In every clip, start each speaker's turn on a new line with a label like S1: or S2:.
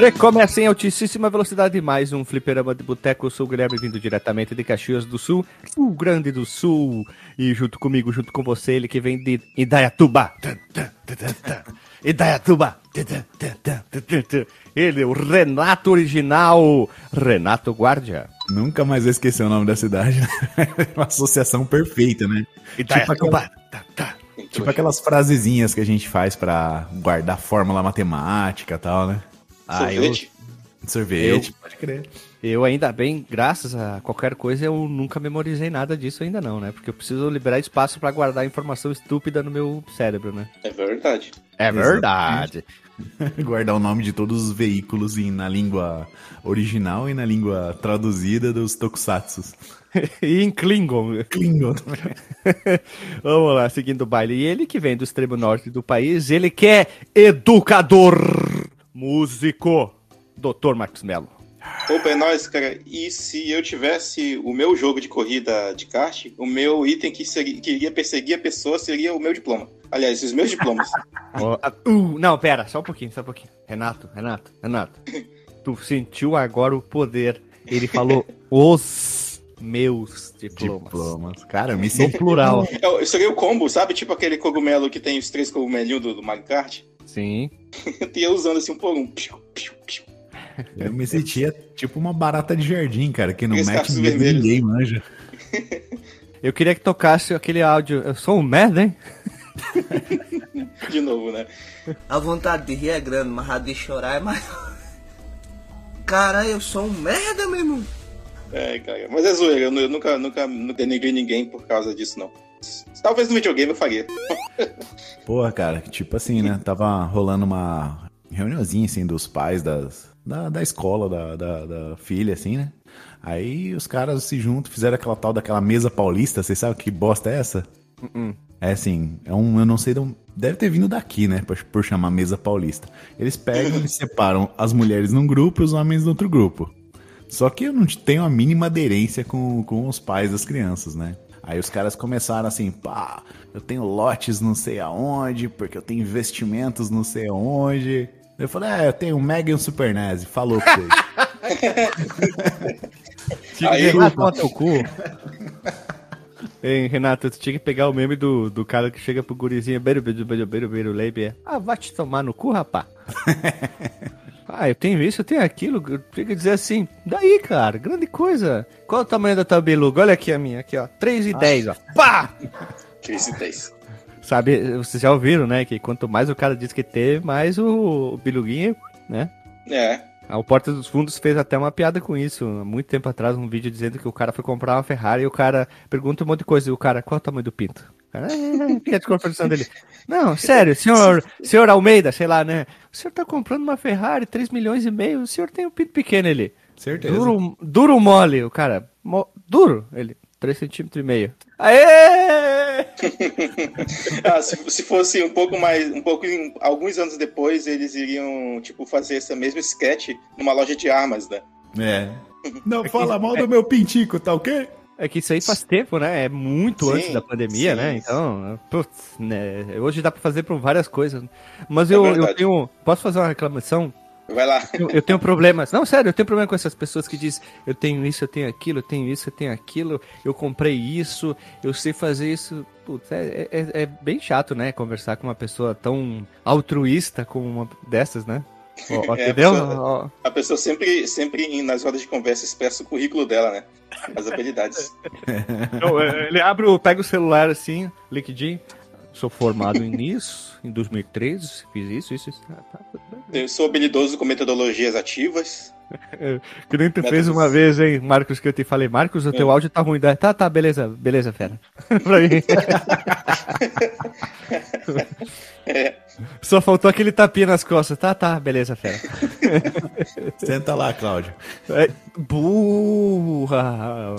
S1: Recomeça em altíssima velocidade mais um fliperama de boteco. Eu sou o Guilherme, vindo diretamente de Caxias do Sul, Rio Grande do Sul. E junto comigo, junto com você, ele que vem de Idaiatuba. Idaiatuba. Ele, o Renato original, Renato Guardia.
S2: Nunca mais vou esquecer o nome da cidade. Uma associação perfeita, né?
S1: Idaiatuba.
S2: Tipo, tipo aquelas frasezinhas que a gente faz pra guardar fórmula matemática e tal, né?
S3: Sorvete?
S2: Ah, eu... Sorvete, eu... pode crer.
S1: Eu ainda bem, graças a qualquer coisa, eu nunca memorizei nada disso ainda não, né? Porque eu preciso liberar espaço para guardar informação estúpida no meu cérebro, né?
S3: É verdade.
S1: É verdade.
S2: Guardar o nome de todos os veículos em, na língua original e na língua traduzida dos tokusatsu.
S1: e em Klingon.
S2: Klingon.
S1: Vamos lá, seguindo o baile. E ele que vem do extremo norte do país, ele que é educador músico, Dr. Marcos Mello.
S3: Opa, é nóis, cara. E se eu tivesse o meu jogo de corrida de kart, o meu item que, seria, que iria perseguir a pessoa seria o meu diploma. Aliás, os meus diplomas.
S1: uh, não, pera, só um pouquinho, só um pouquinho. Renato, Renato, Renato. tu sentiu agora o poder. Ele falou os meus diplomas. diplomas.
S2: Cara, eu me senti
S1: plural.
S3: Eu, seria o combo, sabe? Tipo aquele cogumelo que tem os três cogumelinhos do, do Mario Kart.
S1: Sim.
S3: eu ia usando assim um por um. Piu, piu, piu.
S2: Eu me sentia tipo uma barata de jardim, cara, que não mete ninguém, manja.
S1: Eu queria que tocasse aquele áudio. Eu sou um merda, hein?
S3: de novo, né?
S4: A vontade de rir é grande, mas a de chorar é mais. Cara, eu sou um merda, meu irmão.
S3: É, cara. Mas é zoeira, eu nunca, nunca, nunca denegrei ninguém por causa disso, não. Talvez no videogame eu faria.
S2: Porra, cara, tipo assim, né? Tava rolando uma reuniãozinha, assim, dos pais das, da, da escola, da, da, da filha, assim, né? Aí os caras se juntam, fizeram aquela tal daquela mesa paulista, vocês sabem que bosta é essa? Uh -uh. É assim, é um, eu não sei, deve ter vindo daqui, né, por, por chamar mesa paulista. Eles pegam e separam as mulheres num grupo e os homens no outro grupo. Só que eu não tenho a mínima aderência com, com os pais das crianças, né? Aí os caras começaram assim, pá, eu tenho lotes não sei aonde, porque eu tenho investimentos não sei aonde. Eu falei, é, eu tenho um Mega e um Super NES. Falou pra vocês.
S1: Aí, Renato, teu cu. Ei, Renato, tu tinha que pegar o meme do, do cara que chega pro gurizinho, beiro, beiro, beiro, beiro, beiro, leite. Ah, vai te tomar no cu, rapá. ah, eu tenho isso, eu tenho aquilo. Que dizer assim, daí, cara, grande coisa. Qual o tamanho da tua beluga? Olha aqui a minha, aqui, ó. 3 e 10, ó. Pá!
S3: 3 e 10.
S1: Sabe, vocês já ouviram, né? Que quanto mais o cara diz que teve, mais o, o biluguinho, né?
S3: É.
S1: O Porta dos Fundos fez até uma piada com isso, há muito tempo atrás, um vídeo dizendo que o cara foi comprar uma Ferrari e o cara pergunta um monte de coisa. E o cara, qual é o tamanho do pinto? O cara, é, a desconstrução dele. Não, sério, senhor, senhor Almeida, sei lá, né? O senhor tá comprando uma Ferrari, 3 milhões e meio, o senhor tem um pinto pequeno ele.
S2: Certeza.
S1: Duro, duro mole, o cara. Mo, duro, ele. 3 centímetros e meio. Aê!
S3: ah, se, se, fosse um pouco mais, um pouco, alguns anos depois, eles iriam, tipo, fazer essa mesma sketch numa loja de armas, né?
S2: É. Não fala mal do meu pintico, tá ok?
S1: É que isso aí faz tempo, né? É muito sim, antes da pandemia, sim, né? Então, putz, né? Hoje dá pra fazer por várias coisas. Mas é eu, eu tenho. Posso fazer uma reclamação?
S3: Vai lá.
S1: Eu, eu, tenho problemas. Não, sério, eu tenho problema com essas pessoas que dizem: eu tenho isso, eu tenho aquilo, eu tenho isso, eu tenho aquilo, eu comprei isso, eu sei fazer isso. Putz, é, é, é bem chato, né? Conversar com uma pessoa tão altruísta como uma dessas, né?
S3: Ó, é, entendeu? A pessoa, a pessoa, sempre, sempre nas rodas de conversa expressa o currículo dela, né? As habilidades.
S1: Então, ele abre, pega o celular assim, LinkedIn. Sou formado nisso, em 2013, fiz isso, isso, isso. Ah, tá,
S3: eu sou habilidoso com metodologias ativas.
S1: que nem tu fez uma vez, hein, Marcos, que eu te falei, Marcos, o teu é. áudio tá ruim. Tá, tá, beleza, beleza, fera. pra mim. é. Só faltou aquele tapinha nas costas. Tá, tá, beleza, fera.
S2: Senta lá, Cláudio.
S1: É, burra!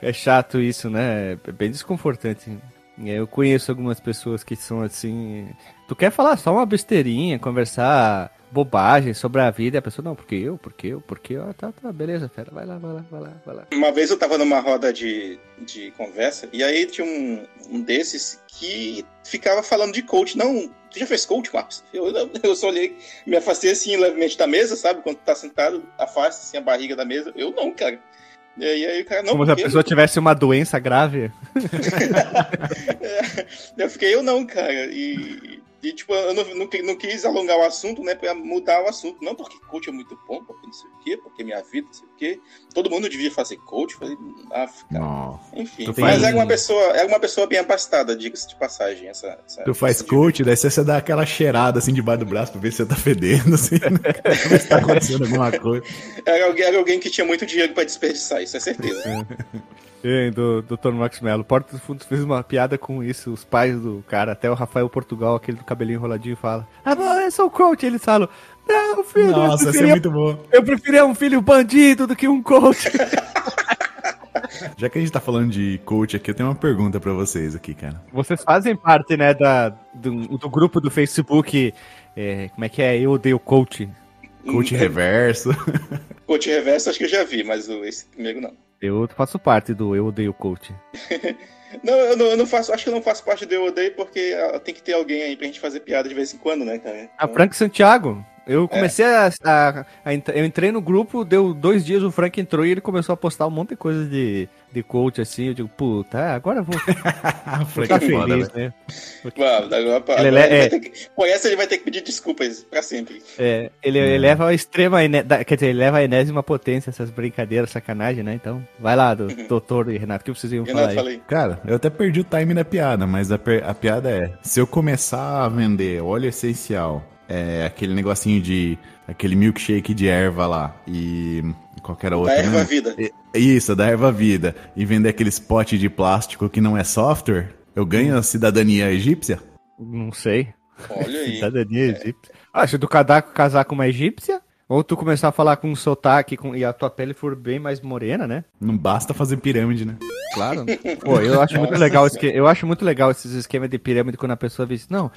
S1: É chato isso, né? É bem desconfortante. Eu conheço algumas pessoas que são assim. Tu quer falar só uma besteirinha, conversar bobagem sobre a vida a pessoa, não, porque eu, porque eu, porque eu, ah, tá, tá, beleza, fera, vai lá, vai lá, vai lá, vai lá.
S3: Uma vez eu tava numa roda de, de conversa e aí tinha um, um desses que ficava falando de coach. Não, tu já fez coach, Marcos? Eu, eu só olhei, me afastei assim levemente da mesa, sabe? Quando tá sentado, afasta assim a barriga da mesa. Eu não, cara. E aí o cara, não.
S1: Como se a pessoa tivesse uma doença grave.
S3: eu fiquei, eu não, cara. E, e tipo, eu não, não, não, quis alongar o assunto, né? Pra mudar o assunto. Não porque coach é muito bom, porque não sei o quê, porque minha vida, não sei o quê. Todo mundo devia fazer coach. Falei, ah, cara. Enfim. Tu mas faz... é uma pessoa, é uma pessoa bem abastada, diga-se de passagem. Essa, essa
S2: tu faz coach, daí você dá aquela cheirada assim debaixo do braço pra ver se você tá fedendo, assim, né? ver se tá acontecendo alguma coisa.
S3: Era alguém, era alguém que tinha muito dinheiro pra desperdiçar, isso é certeza.
S1: E do Dr. Max Mello. Porta dos Fundos fez uma piada com isso, os pais do cara, até o Rafael Portugal, aquele do cabelinho enroladinho, fala: Ah, eu sou o coach. Eles falam: Não, filho.
S2: Nossa, isso é muito bom.
S1: Eu preferia um filho bandido do que um coach.
S2: Já que a gente tá falando de coach aqui, eu tenho uma pergunta para vocês aqui, cara.
S1: Vocês fazem parte, né, da, do, do grupo do Facebook. É, como é que é? Eu odeio coach.
S2: Coach reverso.
S3: coach reverso acho que eu já vi, mas esse primeiro não.
S1: Eu faço parte do Eu Odeio Coach.
S3: não, eu não, eu não, faço, acho que eu não faço parte do Eu Odeio porque ah, tem que ter alguém aí pra gente fazer piada de vez em quando, né, cara?
S1: Então... A Frank Santiago. Eu comecei é. a, a, a, Eu entrei no grupo, deu dois dias, o Frank entrou e ele começou a postar um monte de coisa de, de coach assim. Eu digo, puta, agora eu vou.
S2: ficar feliz,
S3: né? né? Mano, agora, ele é... que, com essa ele vai ter que pedir desculpas pra sempre.
S1: É, ele, ele leva a extrema. Quer dizer, ele leva a enésima potência essas brincadeiras, sacanagem, né? Então, vai lá, do, uhum. doutor e Renato, o que vocês iam Renato, falar? Falei.
S2: Cara, eu até perdi o time da piada, mas a, a piada é: se eu começar a vender óleo essencial é, aquele negocinho de. aquele milkshake de erva lá e qualquer outra.
S3: Da erva né? vida.
S2: Isso, da erva vida. E vender aqueles potes de plástico que não é software, eu ganho a cidadania egípcia?
S1: Não sei.
S3: Olha aí.
S1: Cidadania é. egípcia. Ah, se tu casar com uma egípcia, ou tu começar a falar com um sotaque com, e a tua pele for bem mais morena, né?
S2: Não basta fazer pirâmide, né?
S1: Claro. Pô, eu acho muito legal esse, eu acho muito legal esses esquemas de pirâmide quando a pessoa diz, não,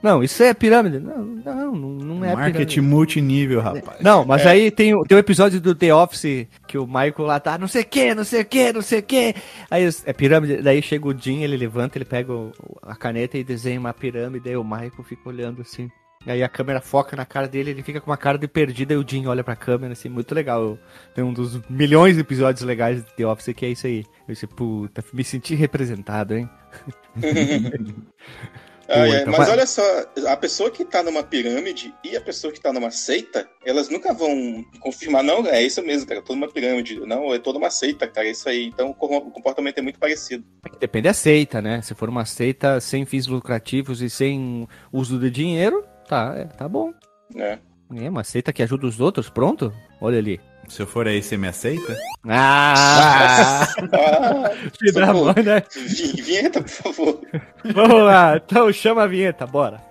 S1: não, isso é pirâmide. Não, não, não é
S2: Marketing pirâmide. multinível, rapaz.
S1: Não, mas é. aí tem, tem um episódio do The Office que o Michael lá tá, não sei o que, não sei o que, não sei o que. Aí é pirâmide, daí chega o Jim, ele levanta, ele pega o, a caneta e desenha uma pirâmide, aí o Michael fica olhando assim. E aí a câmera foca na cara dele, ele fica com uma cara de perdida e o Jim olha pra câmera, assim, muito legal. Tem um dos milhões de episódios legais de The Office que é isso aí. Eu disse, puta, me senti representado, hein?
S3: ah, é. Então Mas olha só, a pessoa que tá numa pirâmide e a pessoa que tá numa seita, elas nunca vão confirmar, não, é isso mesmo, cara, toda uma pirâmide. Não, é toda uma seita, cara, é isso aí. Então o comportamento é muito parecido.
S1: Depende da seita, né? Se for uma seita sem fins lucrativos e sem uso de dinheiro, Tá, é, tá bom.
S3: É.
S1: É, uma seita que ajuda os outros, pronto? Olha ali.
S2: Se eu for aí, você me aceita?
S1: Ah! ah Filho da mãe, né?
S3: Vinheta, por favor.
S1: Vamos lá, então chama a vinheta, bora.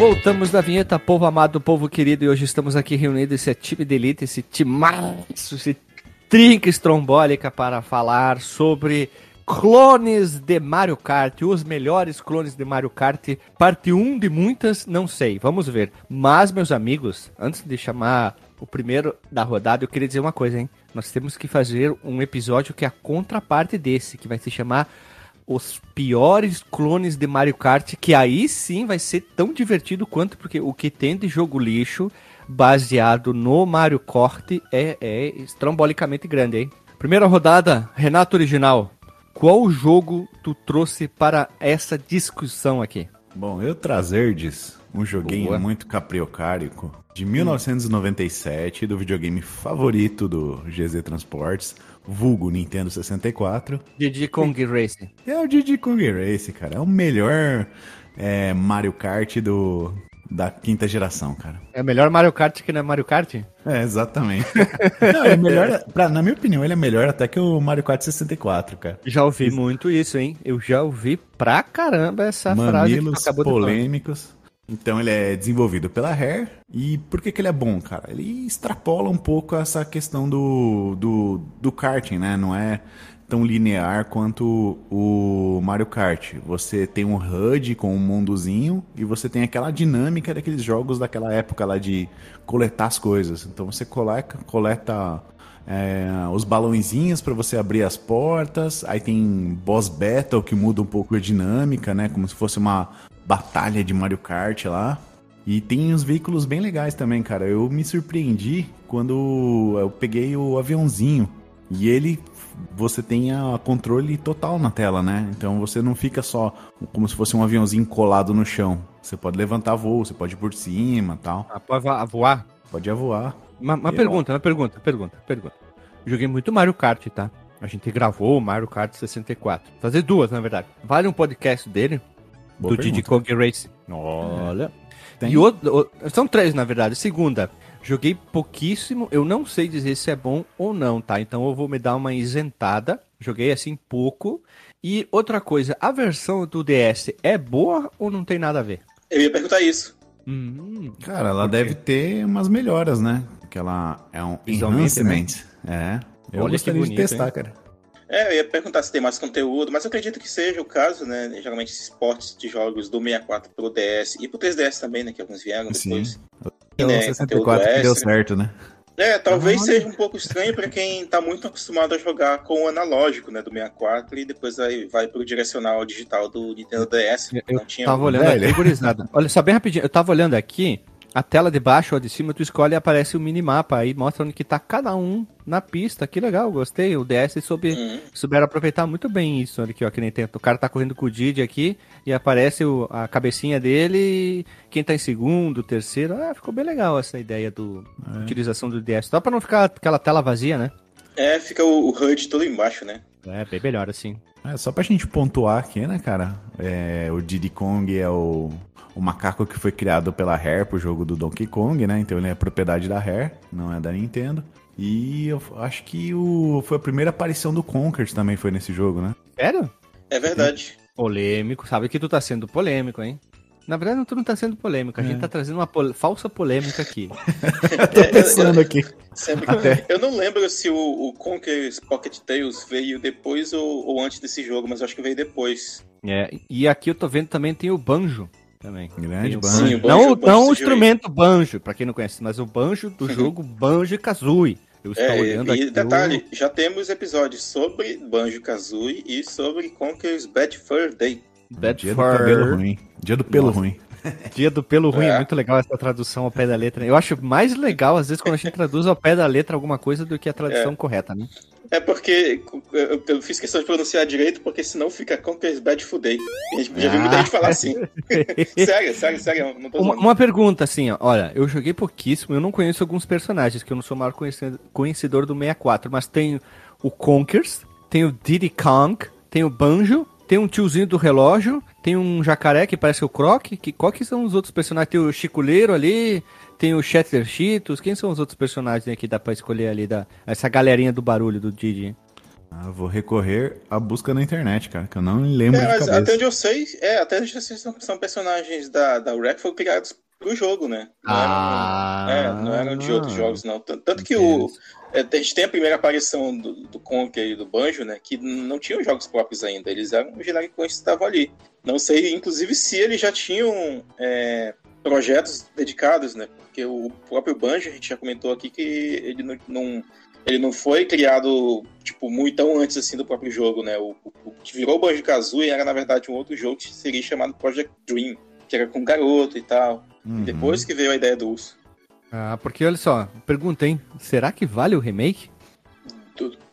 S1: Voltamos da vinheta, povo amado, povo querido, e hoje estamos aqui reunidos, esse é time de elite, esse timaço, esse trinca estrombólica para falar sobre clones de Mario Kart, os melhores clones de Mario Kart, parte 1 de muitas, não sei, vamos ver. Mas, meus amigos, antes de chamar o primeiro da rodada, eu queria dizer uma coisa, hein? Nós temos que fazer um episódio que é a contraparte desse, que vai se chamar os piores clones de Mario Kart, que aí sim vai ser tão divertido quanto, porque o que tem de jogo lixo baseado no Mario Kart é, é estrombolicamente grande, hein? Primeira rodada, Renato Original. Qual jogo tu trouxe para essa discussão aqui?
S2: Bom, eu trazerdes um joguinho
S1: Boa.
S2: muito capriocárico de 1997 do videogame favorito do GZ Transportes, vulgo Nintendo 64.
S1: Diddy Kong Racing.
S2: É o Diddy Kong Race, cara. É o melhor é, Mario Kart do, da quinta geração, cara.
S1: É melhor Mario Kart que não é Mario Kart?
S2: É, exatamente. Não, é melhor, pra, na minha opinião, ele é melhor até que o Mario Kart 64, cara.
S1: Já ouvi muito isso, hein? Eu já ouvi pra caramba essa frase que
S2: Mamilos
S1: acabou de falar.
S2: Então ele é desenvolvido pela Rare. E por que, que ele é bom, cara? Ele extrapola um pouco essa questão do, do, do karting, né? Não é tão linear quanto o Mario Kart. Você tem um HUD com um mundozinho e você tem aquela dinâmica daqueles jogos daquela época lá de coletar as coisas. Então você coleta, coleta é, os balãozinhos para você abrir as portas. Aí tem boss battle que muda um pouco a dinâmica, né? Como se fosse uma batalha de Mario Kart lá. E tem uns veículos bem legais também, cara. Eu me surpreendi quando eu peguei o aviãozinho. E ele, você tem a controle total na tela, né? Então você não fica só como se fosse um aviãozinho colado no chão. Você pode levantar voo, você pode ir por cima tal.
S1: Ah, pode voar?
S2: Pode voar.
S1: Uma, uma
S2: Eu-
S1: pergunta, uma pergunta, pergunta, pergunta. Joguei muito Mario Kart, tá? A gente gravou o Mario Kart 64. Fazer duas, na verdade. Vale um podcast dele,
S2: Boa
S1: do Diddy. Kong Racing. Olha.
S2: Tem?
S1: E outro, são três, na verdade. Segunda, joguei pouquíssimo. Eu não sei dizer se é bom ou não, tá? Então eu vou me dar uma isentada. Joguei assim pouco. E outra coisa, a versão do DS é boa ou não tem nada a ver?
S3: Eu ia perguntar isso.
S1: Hum,
S2: Cara, ela deve ter umas melhoras, né? Que ela é um
S1: né?
S2: enhancement. É. Eu
S1: Olha que
S2: gostaria
S1: bonito,
S2: de testar,
S1: hein?
S2: cara.
S3: É, eu ia perguntar se tem mais conteúdo, mas eu acredito que seja o caso, né? Geralmente esses portes de jogos do 64 pro DS e pro 3DS também, né? Que alguns vieram
S2: Sim.
S3: depois.
S2: É o
S3: né,
S2: 64 que deu certo, né?
S3: É, talvez
S1: Ah,
S3: seja um pouco estranho pra quem tá muito acostumado a jogar com o analógico, né? Do 64 e depois aí vai pro direcional digital do Nintendo DS.
S1: Eu, eu
S3: não tinha
S1: tava olhando
S2: velho.
S1: aqui, gurizada. Olha só, bem rapidinho. Eu tava olhando aqui, a tela de baixo ou de cima, tu escolhe e aparece o minimapa. Aí mostra onde que tá cada um na pista. Que legal, gostei. O DS soube,
S3: Uhum.
S1: souberam aproveitar muito bem isso. Olha aqui, ó, que nem tem. O cara tá correndo com o Didi aqui e aparece o- a cabecinha dele quem tá em segundo, terceiro. Ah, ficou bem legal essa ideia do utilização do DS. Só pra não ficar aquela tela vazia, né?
S3: É, fica o, o HUD todo embaixo, né?
S1: É, bem melhor assim.
S2: É, só pra gente pontuar aqui, né, cara? É, o Diddy Kong é o, o macaco que foi criado pela Rare pro jogo do Donkey Kong, né? Então ele é propriedade da Rare, não é da Nintendo. E eu acho que o, foi a primeira aparição do Conkers também foi nesse jogo, né?
S1: Sério?
S3: É verdade.
S1: Polêmico. Sabe que tu tá sendo polêmico, hein? Na verdade, não, tu não tá sendo polêmico. A gente tá trazendo uma pol- falsa polêmica aqui.
S2: Tô pensando aqui.
S3: Sempre
S2: Até.
S3: Eu não lembro se o, o Conker's Pocket Tales veio depois ou, ou antes desse jogo, mas eu acho que veio depois.
S1: É, e aqui eu tô vendo também tem o banjo. Também.
S2: Grande
S1: o
S2: banjo.
S3: Sim, o banjo-
S1: não
S3: o banjo
S1: não o
S3: surgiu aí.
S1: instrumento banjo, pra quem não conhece, mas o banjo do jogo Banjo Kazooie. Eu estou
S3: É,
S1: olhando
S3: e
S1: aqui.
S3: detalhe, já temos episódios sobre Banjo Kazooie e sobre Conker's Bad Fur Day.
S1: o Bad
S2: Dia do
S1: Fur.
S2: cabelo ruim. Dia do pelo
S1: Nossa.
S2: ruim.
S1: Dia do pelo ruim, é.
S3: É.
S1: muito legal essa tradução ao pé da letra. Eu acho mais legal, às vezes, quando a gente traduz ao pé da letra alguma coisa do que a tradução correta, né?
S3: É porque eu, eu fiz questão de pronunciar direito, porque senão fica Conker's Bad Fur Day. A gente já viu muita gente falar assim. sério, sério, sério, não tô
S1: Uma, uma pergunta assim, ó. Olha, eu joguei pouquíssimo, eu não conheço alguns personagens, que eu não sou o maior conhece- conhecedor do 64, mas tem o Conkers, tem o Diddy Kong, tem o Banjo, tem um tiozinho do relógio, tem um jacaré que parece o Croc. Que, qual que são os outros personagens? Tem o Chiculeiro ali, tem o Shatter Cheetos. Quem são os outros personagens que dá pra escolher ali? Da, essa galerinha do barulho do Didi?
S2: Ah, vou recorrer à busca na internet, cara, que eu não lembro
S3: É, até onde eu sei, é, até onde eu sei são, são personagens da, da Rec foram criados pro jogo, né? Não
S1: Ah.
S3: eram, é, não eram de outros jogos, não. Tanto, tanto que o, é, a gente tem a primeira aparição do, do Conker e do Banjo, né? Que não tinham jogos próprios ainda. Eles eram genericões que estavam ali. Não sei, inclusive, se eles já tinham é, projetos dedicados, né? Porque o próprio Banjo, a gente já comentou aqui que ele não, não- ele não foi criado, tipo, muito tão antes assim do próprio jogo, né? O, o- o que virou o Banjo Kazooie era, na verdade, um outro jogo que seria chamado Project Dream, que era com garoto e tal.
S2: Uhum.
S3: Depois que veio a ideia do urso.
S1: Ah, porque olha só, pergunta, hein? Será que vale o remake?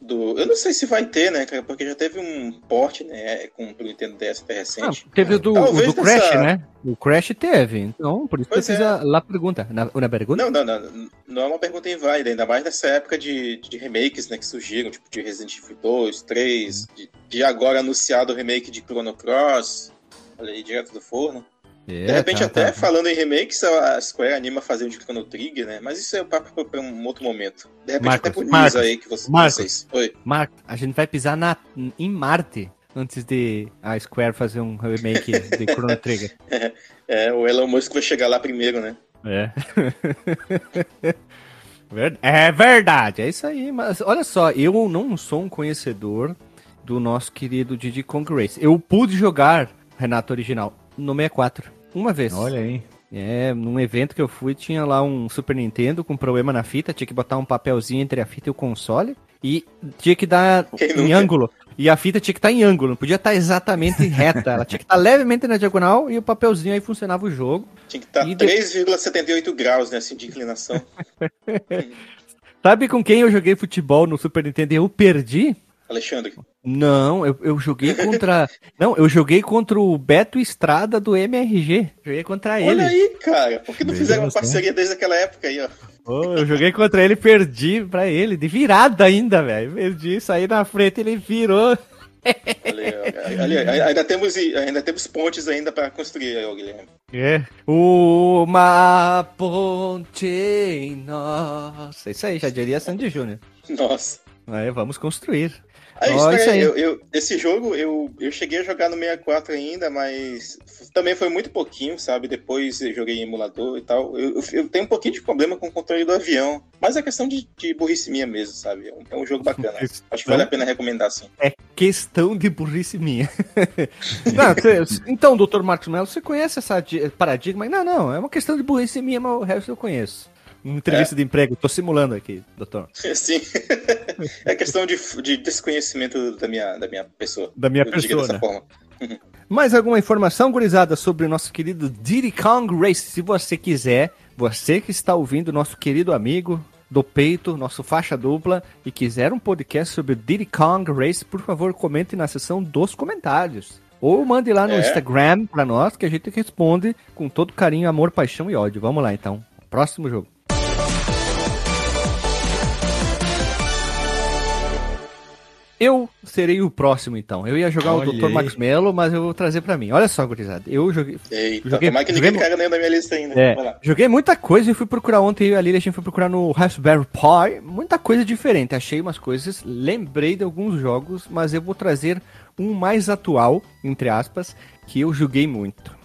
S3: Do, eu não sei se vai ter, né, cara? Porque já teve um porte, né, com o Nintendo DS até
S1: Ah,
S3: recente.
S1: teve o do, o do Crash, né? O Crash teve. Então, por isso
S3: Pois
S1: precisa lá pergunta. Na, na pergunta?
S3: Não, não, não. Não é uma pergunta inválida, ainda mais nessa época de, de remakes, né, que surgiram, tipo de Resident Evil 2, 3, de, de agora anunciado o remake de Chrono Cross, olha aí, direto do forno.
S1: É,
S3: De repente,
S1: tá,
S3: até
S1: tá.
S3: falando em remakes, a Square anima fazer um de Chrono Trigger, né? Mas isso é um papo para um outro momento. De repente,
S1: Marcos,
S3: até por
S1: Marcos,
S3: aí que você,
S1: Marcos.
S3: vocês. Oi.
S1: Marco, a gente vai pisar na, em Marte antes de a Square fazer um remake de Chrono Trigger.
S3: É, o Elon Musk vai chegar lá primeiro, né?
S1: É. É verdade, é isso aí. Mas olha só, eu não sou um conhecedor do nosso querido Diddy Kong Race. Eu pude jogar Renato original no 64, uma vez.
S2: Olha aí.
S1: É, num evento que eu fui, tinha lá um Super Nintendo com problema na fita, tinha que botar um papelzinho entre a fita e o console e tinha que dar
S3: Quem
S1: em ângulo. E a fita tinha que estar em ângulo, não podia estar exatamente reta, ela tinha que estar levemente na diagonal e o papelzinho aí funcionava o jogo.
S3: Tinha que estar
S1: E de-
S3: 3,78 graus, né? Assim, de inclinação.
S1: Sabe com quem eu joguei futebol no Super Nintendo e eu perdi?
S3: Alexandre.
S1: Não, eu, eu joguei contra. não, eu joguei contra o Beto Estrada do MRG. Joguei contra ele.
S3: Olha aí, cara. Por que não fizeram uma
S2: você.
S3: parceria desde aquela época aí, ó?
S1: Ô, eu joguei contra ele e perdi pra ele, de virada ainda, velho. Perdi, saí na frente ele virou.
S3: Olha. Ali, aí, ainda, temos, ainda temos pontes ainda para construir aí, ó, Guilherme.
S1: É. Uma ponte nossa. Isso aí, já diria Sandy Júnior.
S3: Nossa.
S1: Aí, vamos construir. Ó,
S3: isso
S1: isso aí.
S3: Eu, eu- esse jogo eu, eu cheguei a jogar no 64 ainda, mas também foi muito pouquinho, sabe? Depois eu joguei em emulador e tal. Eu, eu- tenho um pouquinho de problema com o controle do avião, mas é questão de, de burrice minha mesmo, sabe? É um, é jogo bacana. Acho que vale a pena recomendar, sim.
S1: É questão de burrice minha. não, você- então, doutor Marcos Mello, você conhece essa di- paradigma? Não, não, é uma questão de burrice minha, mas o resto eu conheço. Uma entrevista de emprego, tô simulando aqui, doutor.
S3: Sim. é questão de, de desconhecimento da minha, da minha pessoa.
S1: Da minha pessoa, né?
S3: forma.
S1: Mais alguma informação, gurizada, sobre o nosso querido Diddy Kong Race? Se você quiser, você que está ouvindo, nosso querido amigo do peito, nosso faixa dupla, e quiser um podcast sobre o Diddy Kong Race, por favor, comente na seção dos comentários. Ou mande lá no
S3: É.
S1: Instagram pra nós, que a gente responde com todo carinho, amor, paixão e ódio. Vamos lá, então. Próximo jogo. Eu serei o próximo, então. Eu ia jogar
S2: Olha
S1: o Dr.
S2: aí.
S1: Max Mello, mas eu vou trazer pra mim. Olha só, gurizada. Eu joguei,
S3: Eita,
S1: Joguei-
S3: tomara que
S1: joguei
S3: ninguém
S1: mu-
S3: caiga nem da minha lista ainda.
S1: é, joguei muita coisa e fui procurar ontem, eu e a Lili, a gente foi procurar no Raspberry Pi, muita coisa diferente, achei umas coisas, lembrei de alguns jogos, mas eu vou trazer um mais atual, entre aspas, que eu joguei muito.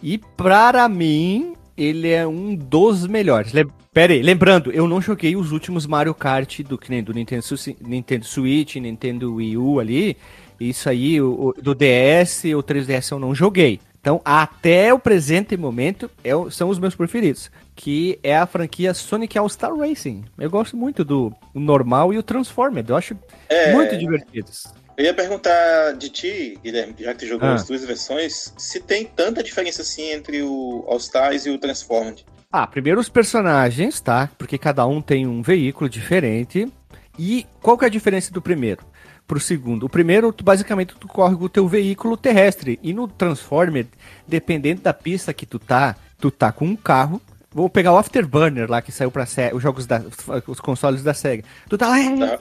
S1: E para mim, ele é um dos melhores. Le Pera aí, lembrando, eu não joguei os últimos Mario Kart do, que nem do Nintendo, Nintendo Switch, Nintendo Wii U ali, isso aí, o, o- do DS, o 3DS eu não joguei. Então, até o presente momento, é são os meus preferidos. Que é a franquia Sonic All-Star Racing. Eu gosto muito do normal e o Transformer. Eu acho
S3: É.
S1: muito divertidos.
S3: Eu ia perguntar de ti, Guilherme, já que tu jogou
S1: Ah.
S3: as duas versões, se tem tanta diferença assim entre o All Stars e o Transformed.
S1: Ah, primeiro os personagens, tá? Porque cada um tem um veículo diferente. E qual que é a diferença do primeiro pro segundo? O primeiro, tu, basicamente, tu corre com o teu veículo terrestre. E no Transformer, dependendo da pista que tu tá, tu tá com um carro. Vamos pegar o Afterburner lá, que saiu pra os jogos da. os consoles da SEGA. Tu tá lá é,
S3: tá.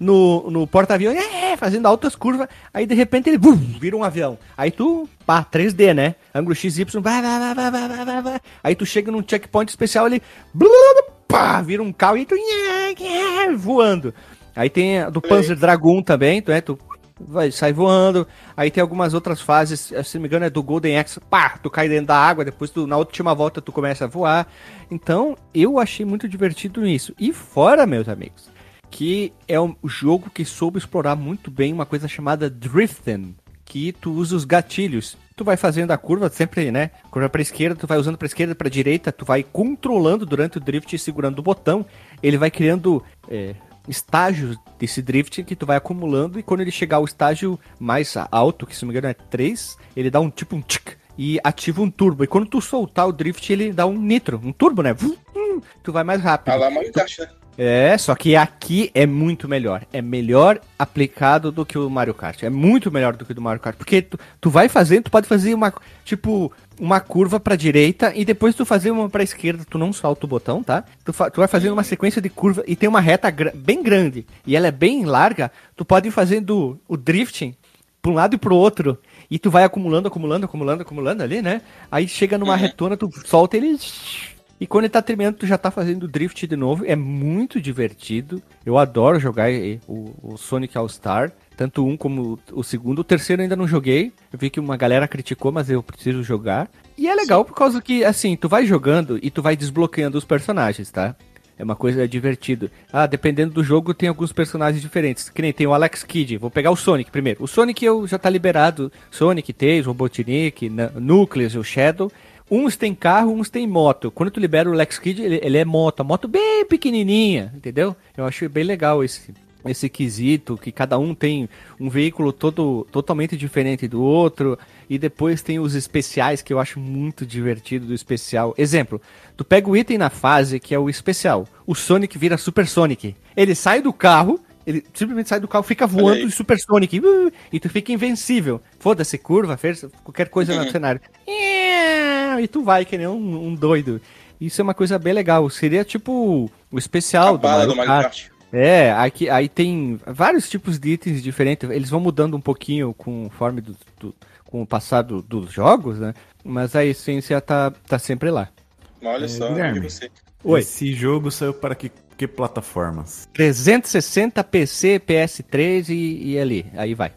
S1: no, no porta-aviões, é, é, fazendo altas curvas, aí de repente ele bum, vira um avião. Aí tu, pá, 3D, né? Ângulo XY, vai, vai, vai, vai, vai, vai, vai. Aí tu chega num checkpoint especial, ele. Blu, pá, vira um carro e tu. Voando. Aí tem a do Panzer Dragon também, tu, é, tu vai, sai voando. Aí tem algumas outras fases, se não me engano é do Golden Axe, pá, tu cai dentro da água, depois tu, na última volta tu começa a voar. Então, eu achei muito divertido nisso. E fora, meus amigos, que é um jogo que soube explorar muito bem uma coisa chamada drifting, que tu usa os gatilhos. Tu vai fazendo a curva sempre, né? Curva para esquerda, tu vai usando para esquerda, para direita, tu vai controlando durante o drift e segurando o botão. Ele vai criando é, estágios desse drift que tu vai acumulando e quando ele chegar ao estágio mais alto, que se não me engano é 3, ele dá um tipo um tic e ativa um turbo. E quando tu soltar o drift, ele dá um nitro, um turbo, né? Vum, vum. Tu vai mais rápido.
S3: Ah lá, Mario Kart, né?
S1: É, só que aqui é muito melhor. É melhor aplicado do que o Mario Kart. É muito melhor do que o do Mario Kart. Porque tu, tu vai fazendo, tu pode fazer uma, tipo, uma curva pra direita e depois tu fazer uma pra esquerda, tu não solta o botão, tá? Tu, tu vai fazendo uma sequência de curva e tem uma reta gra- bem grande e ela é bem larga, tu pode ir fazendo o drifting pra um lado e pro outro. E tu vai acumulando, acumulando, acumulando, acumulando ali, né? Aí chega numa retona, tu solta ele. E quando ele tá terminando, tu já tá fazendo drift de novo. É muito divertido. Eu adoro jogar eh, o, o Sonic All Star. Tanto um como o segundo. O terceiro ainda não joguei. Eu vi que uma galera criticou, mas eu preciso jogar. E é legal por causa que, assim, tu vai jogando e tu vai desbloqueando os personagens, tá? É uma coisa divertida. Ah, dependendo do jogo, tem alguns personagens diferentes. Que nem tem o Alex Kidd. Vou pegar o Sonic primeiro. O Sonic eu já tá liberado. Sonic, Tails, Robotnik, Nucleus, o Shadow. Uns tem carro, uns tem moto. Quando tu libera o Alex Kidd, ele, ele é moto. A moto bem pequenininha, entendeu? Eu acho bem legal esse esse quesito, que cada um tem um veículo todo totalmente diferente do outro, e depois tem os especiais que eu acho muito divertido do especial. Exemplo, tu pega o item na fase que é o especial, o Sonic vira Super Sonic. Ele sai do carro, ele simplesmente sai do carro, fica voando
S3: aí.
S1: de Super Sonic, uh, e tu fica invencível. Foda-se, curva, fez qualquer coisa no
S3: Uhum.
S1: cenário. E tu vai que nem um, um doido. Isso é uma coisa bem legal. Seria tipo o especial
S3: a bala do Mario Kart.
S1: é, aqui, aí tem vários tipos de itens diferentes. Eles vão mudando um pouquinho conforme do, do- com o passado dos jogos, né? Mas a essência tá, tá sempre lá.
S3: Olha
S2: É,
S3: só,
S2: Guilherme.
S3: você.
S1: Oi.
S2: Esse jogo saiu para que, que plataformas?
S1: 360 PC, PS3 e, e ali. Aí vai.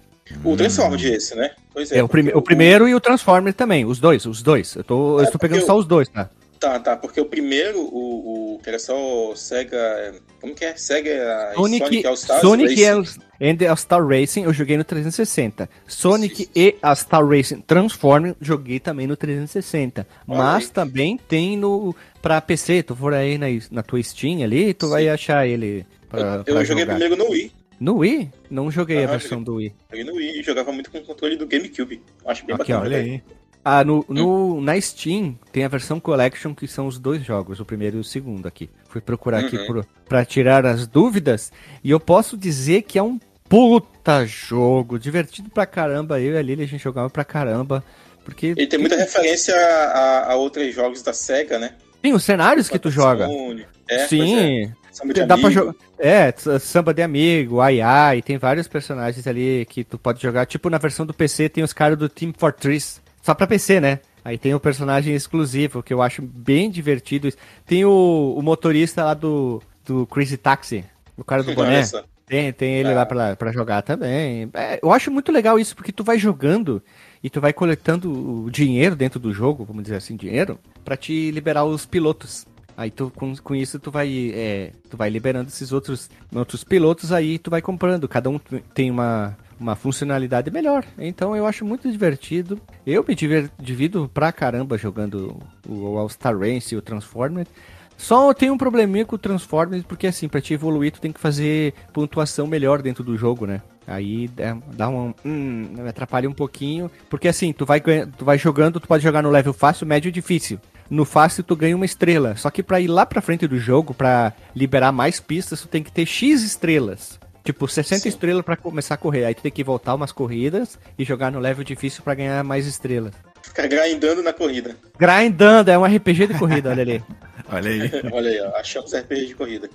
S3: O Transformers esse, né? Pois
S1: É, o, prime
S3: porque
S1: o primeiro e o Transformer também. Os dois, os dois. Eu tô, eu
S3: É,
S1: estou pegando só
S3: eu-
S1: os dois, tá?
S3: Tá, tá, porque o primeiro, o, o que era só Sega. Como que é? Sega
S1: Sonic,
S3: Sonic All Stars
S1: Sonic
S3: Racing.
S1: and All Star Racing eu joguei no 360. Sonic e All Star Racing Transform joguei também no 360.
S3: Olha
S1: Mas
S3: aí.
S1: também tem no pra PC, tu for aí na, na tua Steam ali, tu
S3: Sim.
S1: vai achar ele pra,
S3: Eu,
S1: pra
S3: eu joguei primeiro no Wii.
S1: No Wii? Não joguei a
S3: Aham,
S1: versão do Wii.
S3: Joguei no Wii e jogava muito com o controle do GameCube. Acho bem
S1: Aqui,
S3: bacana.
S2: Olha aí.
S1: Ah, no, no, na Steam tem a versão Collection, que são os dois jogos, o primeiro e o segundo aqui. Fui procurar aqui
S3: Uhum.
S1: por, pra tirar as dúvidas, e eu posso dizer que é um puta jogo, divertido pra caramba. Eu e a Lili, a gente jogava pra caramba, porque
S3: Ele tem muita referência a, a outros jogos da Sega, né?
S1: tem os cenários que tu joga.
S3: É, pois é.
S1: Sim,
S3: Samba de
S1: dá pra
S3: amigo.
S1: jogar. É, samba de amigo, ai ai, tem vários personagens ali que tu pode jogar. Tipo, na versão do PC tem os caras do Team Fortress. Só pra PC, né? Aí tem o personagem exclusivo, que eu acho bem divertido. Tem o, o motorista lá do, do Crazy Taxi, o cara do boné. Tem, tem ele
S3: Ah.
S1: lá pra, pra jogar também. É, eu acho muito legal isso, porque tu vai jogando e tu vai coletando o dinheiro dentro do jogo, vamos dizer assim, dinheiro, pra te liberar os pilotos. Aí tu, com, com isso tu vai, é, tu vai liberando esses outros, outros pilotos aí tu vai comprando. Cada um tem uma, uma funcionalidade melhor. Então eu acho muito divertido. Eu me divido pra caramba jogando o All Star Race e o Transformer. Só tem um probleminha com o Transformers, porque assim, pra te evoluir, tu tem que fazer pontuação melhor dentro do jogo, né? Aí dá, dá um. Hum, me atrapalha um pouquinho. Porque assim, tu vai, tu vai jogando, tu pode jogar no level fácil, médio e difícil. No fácil tu ganha uma estrela. Só que pra ir lá pra frente do jogo, pra liberar mais pistas, tu tem que ter X estrelas. Tipo, 60
S3: Sim.
S1: estrelas pra começar a correr. Aí tu tem que voltar umas corridas e jogar no level difícil pra ganhar mais estrelas.
S3: Ficar grindando na corrida.
S1: Grindando, é um RPG de corrida, olha ali.
S2: Olha aí.
S3: Olha aí, ó. Achamos RPG de corrida.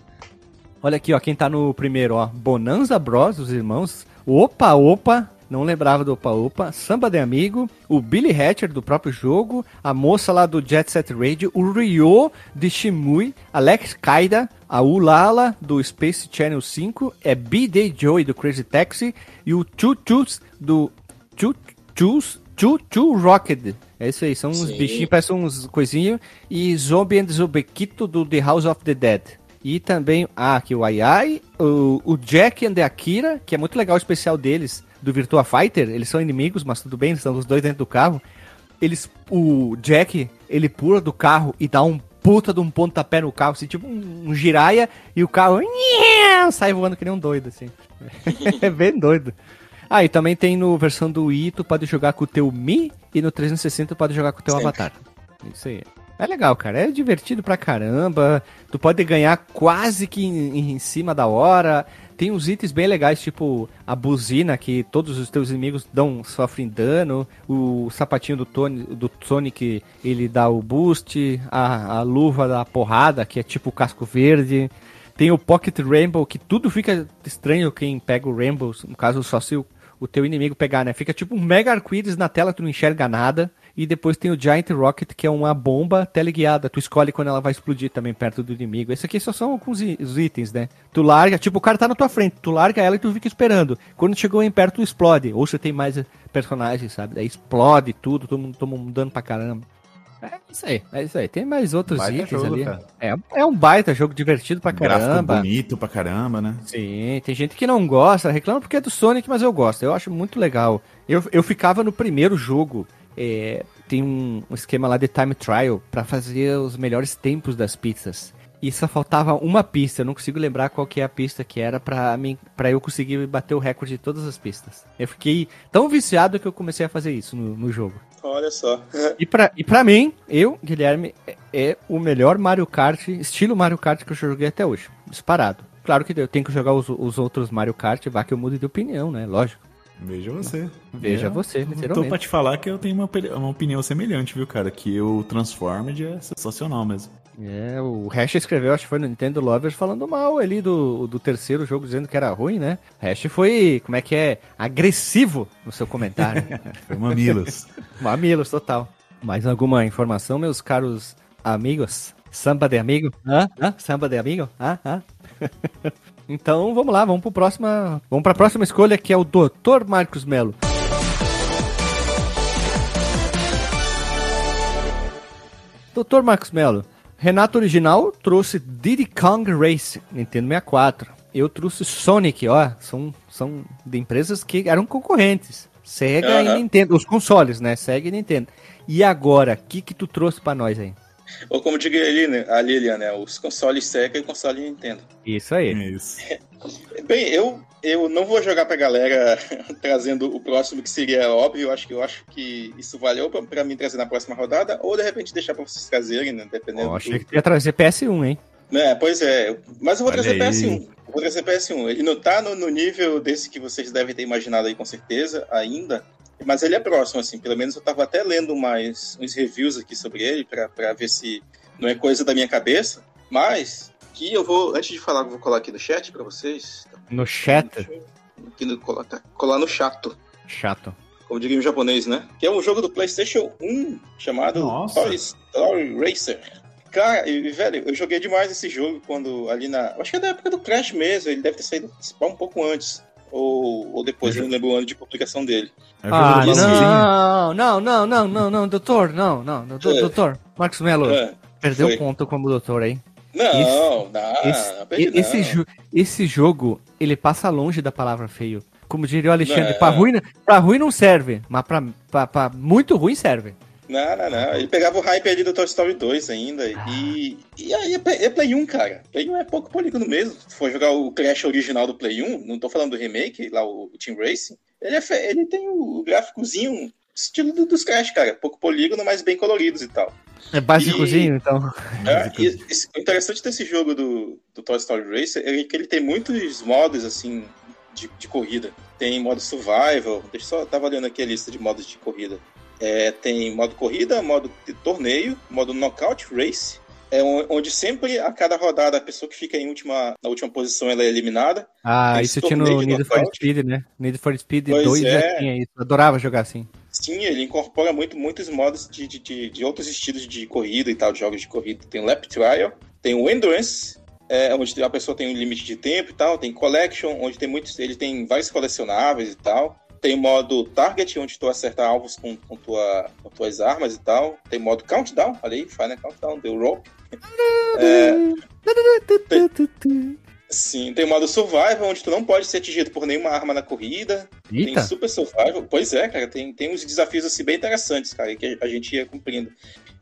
S1: Olha aqui, ó, quem tá no primeiro, ó. Bonanza Bros, os irmãos. Opa Opa, não lembrava do Opa Opa. Samba de Amigo. O Billy Hatcher do próprio jogo. A moça lá do Jet Set Radio. O Ryo de Shimui. Alex Kaida. A Ulala do Space Channel 5. É B.D. Joey do Crazy Taxi. E o Choo Choos do Choo Choos. Choo Choo Rocket. É isso aí, são uns
S3: Sim.
S1: bichinhos, parecem uns coisinhos. E Zombie and Zobequito do The House of the Dead. E também, ah, aqui o Ai Ai, o, o Jack and the Akira, que é muito legal o especial deles, do Virtua Fighter. Eles são inimigos, mas tudo bem, eles estão os dois dentro do carro. Eles, o Jack, ele pula do carro e dá um puta de um pontapé no carro, assim, tipo um, um giraia, e o carro sai voando que nem um doido, assim. é bem doido. Ah, e também tem no versão do Wii, tu pode jogar com o teu Mi, e no 360 tu pode jogar com o teu
S3: Sempre.
S1: Avatar. Isso aí. É legal, cara. É divertido pra caramba. Tu pode ganhar quase que em, em cima da hora. Tem uns itens bem legais, tipo a buzina, que todos os teus inimigos dão, sofrem dano. O sapatinho do, Tony, do Sonic, ele dá o boost. A, a luva da porrada, que é tipo o casco verde. Tem o Pocket Rainbow, que tudo fica estranho quem pega o Rainbow, no caso só se o, o teu inimigo pegar, né? Fica tipo um mega arco-íris na tela, tu não enxerga nada. E depois tem o Giant Rocket, que é uma bomba teleguiada. Tu escolhe quando ela vai explodir também perto do inimigo. Esse aqui só são alguns os itens, né? Tu larga, tipo, o cara tá na tua frente, tu larga ela e tu fica esperando. Quando chegou em perto, tu explode. Ou você tem mais personagens, sabe? Daí explode tudo, todo mundo toma um dano pra caramba. É isso aí, é isso aí. Tem mais outros
S2: Baita
S1: itens
S2: jogo,
S1: ali.
S2: cara.
S1: É, é um baita jogo divertido pra
S2: Gráfico
S1: caramba.
S2: bonito pra caramba, né?
S1: Sim, tem gente que não gosta, reclama porque é do Sonic, mas eu gosto. Eu acho muito legal. Eu, eu ficava no primeiro jogo. É, tem um, um esquema lá de time trial pra fazer os melhores tempos das pizzas. E só faltava uma pista, eu não consigo lembrar qual que é a pista que era pra, mim, pra eu conseguir bater o recorde de todas as pistas. Eu fiquei tão viciado que eu comecei a fazer isso no, no jogo.
S3: Olha só.
S1: E pra, e pra mim, eu, Guilherme, é, é o melhor Mario Kart, estilo Mario Kart que eu joguei até hoje. Disparado. Claro que eu tenho que jogar os, os outros Mario Kart, vá que eu mude de opinião, né? Lógico.
S2: Veja você.
S1: Veja
S2: Eu
S1: você,
S2: Não tô
S1: literalmente.
S2: pra te falar que eu tenho uma, uma opinião semelhante, viu, cara? Que o Transformed é sensacional mesmo.
S1: É, o Hash escreveu, acho que foi no Nintendo Lovers, falando mal ali do, do terceiro jogo, dizendo que era ruim, né? Hash foi, como é que é, agressivo no seu comentário.
S2: Foi mamilos.
S1: Mamilos, total. Mais alguma informação, meus caros amigos? Samba de amigo? Hã? Hã? Samba de amigo? Hã? Hã? então, vamos lá, vamos pro próxima, vamos pra próxima escolha, que é o Dr. Marcos Melo. Dr. Marcos Melo, Renato Original trouxe Diddy Kong Race, Nintendo 64. Eu trouxe Sonic, ó, são, são de empresas que eram concorrentes. Sega e
S3: Aham.
S1: Nintendo, os consoles, né? Sega e Nintendo. E agora, o que que tu trouxe pra nós aí?
S3: Ou como né, a Lilian, né? Os consoles Sega e console Nintendo.
S1: Isso aí.
S2: Isso.
S3: Bem, eu, eu não vou jogar pra galera trazendo o próximo, que seria óbvio. Eu acho que, eu acho que isso valeu pra, pra mim trazer na próxima rodada, ou de repente deixar pra vocês trazerem, né? Dependendo. Do-
S1: achei que tu ia trazer PS1, hein?
S3: É, pois é. Mas eu vou
S2: Olha
S3: trazer
S2: aí.
S3: PS1. Eu Vou trazer PS1. Ele não tá no, no nível desse que vocês devem ter imaginado aí, com certeza, ainda. Mas ele é próximo, assim. Pelo menos eu tava até lendo mais uns reviews aqui sobre ele, pra, pra ver se não é coisa da minha cabeça. Mas, que eu vou, antes de falar, eu vou colar aqui no chat pra vocês.
S1: No chat.
S3: Aqui no, colar, tá, colar no chato.
S1: Chato.
S3: Como diria em japonês, né? Que é um jogo do PlayStation 1 chamado. Toy Story Racer. Cara, e, velho, eu joguei demais esse jogo quando ali na. Acho que é da época do Crash mesmo. Ele deve ter saído um pouco antes. Ou, ou depois, eu não lembro o ano de publicação dele.
S2: É
S1: Ah, não, não, não, não, não, não, doutor, não, não, doutor,
S3: É.
S1: doutor. Marcos Melo,
S3: É,
S1: perdeu
S3: foi.
S1: ponto como doutor aí.
S3: Não, não,
S1: Esse,
S3: não, perdi
S1: esse, jo- esse jogo, ele passa longe da palavra feio. Como diria o Alexandre,
S3: Não.
S1: pra ruim, pra ruim não serve, mas pra, pra, pra muito ruim serve.
S3: Não, não, não. Ele pegava o hype ali do Toy Story 2 ainda. E, e aí é Play, é Play 1, cara. Play 1 é pouco polígono mesmo. Se for jogar o Crash original do Play 1, não tô falando do remake, lá o, Team Racing, ele, é ele tem o gráficozinho estilo do- dos Crash, cara. Pouco polígono, mas bem coloridos e tal.
S1: É básicozinho, então.
S3: É, e o interessante desse jogo do, do Toy Story Racer é que ele tem muitos modos, assim, de, de corrida. Tem modo survival, deixa eu só, tava olhando aqui a lista de modos de corrida. É, tem modo corrida, modo de torneio, modo knockout race, é on- onde sempre a cada rodada a pessoa que fica em última, na última posição ela é eliminada.
S1: Ah, isso tinha no Need for. Speed, né? Need for Speed
S3: Pois
S1: 2 já
S3: é.
S1: tinha isso. Eu adorava jogar assim.
S3: Sim, ele incorpora muito, muitos modos de, de, de, outros estilos de corrida e tal, de jogos de corrida. Tem Lap Trial, tem o Endurance, é, onde a pessoa tem um limite de tempo e tal. Tem Collection, onde tem muitos. Ele tem vários colecionáveis e tal. Tem modo Target, onde tu acerta alvos com, com, tua, com tuas armas e tal. Tem modo Countdown, olha aí, Final Countdown, deu Rope. É, sim, tem modo Survival, onde tu não pode ser atingido por nenhuma arma na corrida. Tem
S1: Eita,
S3: Super Survival. Pois é, cara, tem, tem uns desafios assim bem interessantes, cara, que a gente ia cumprindo.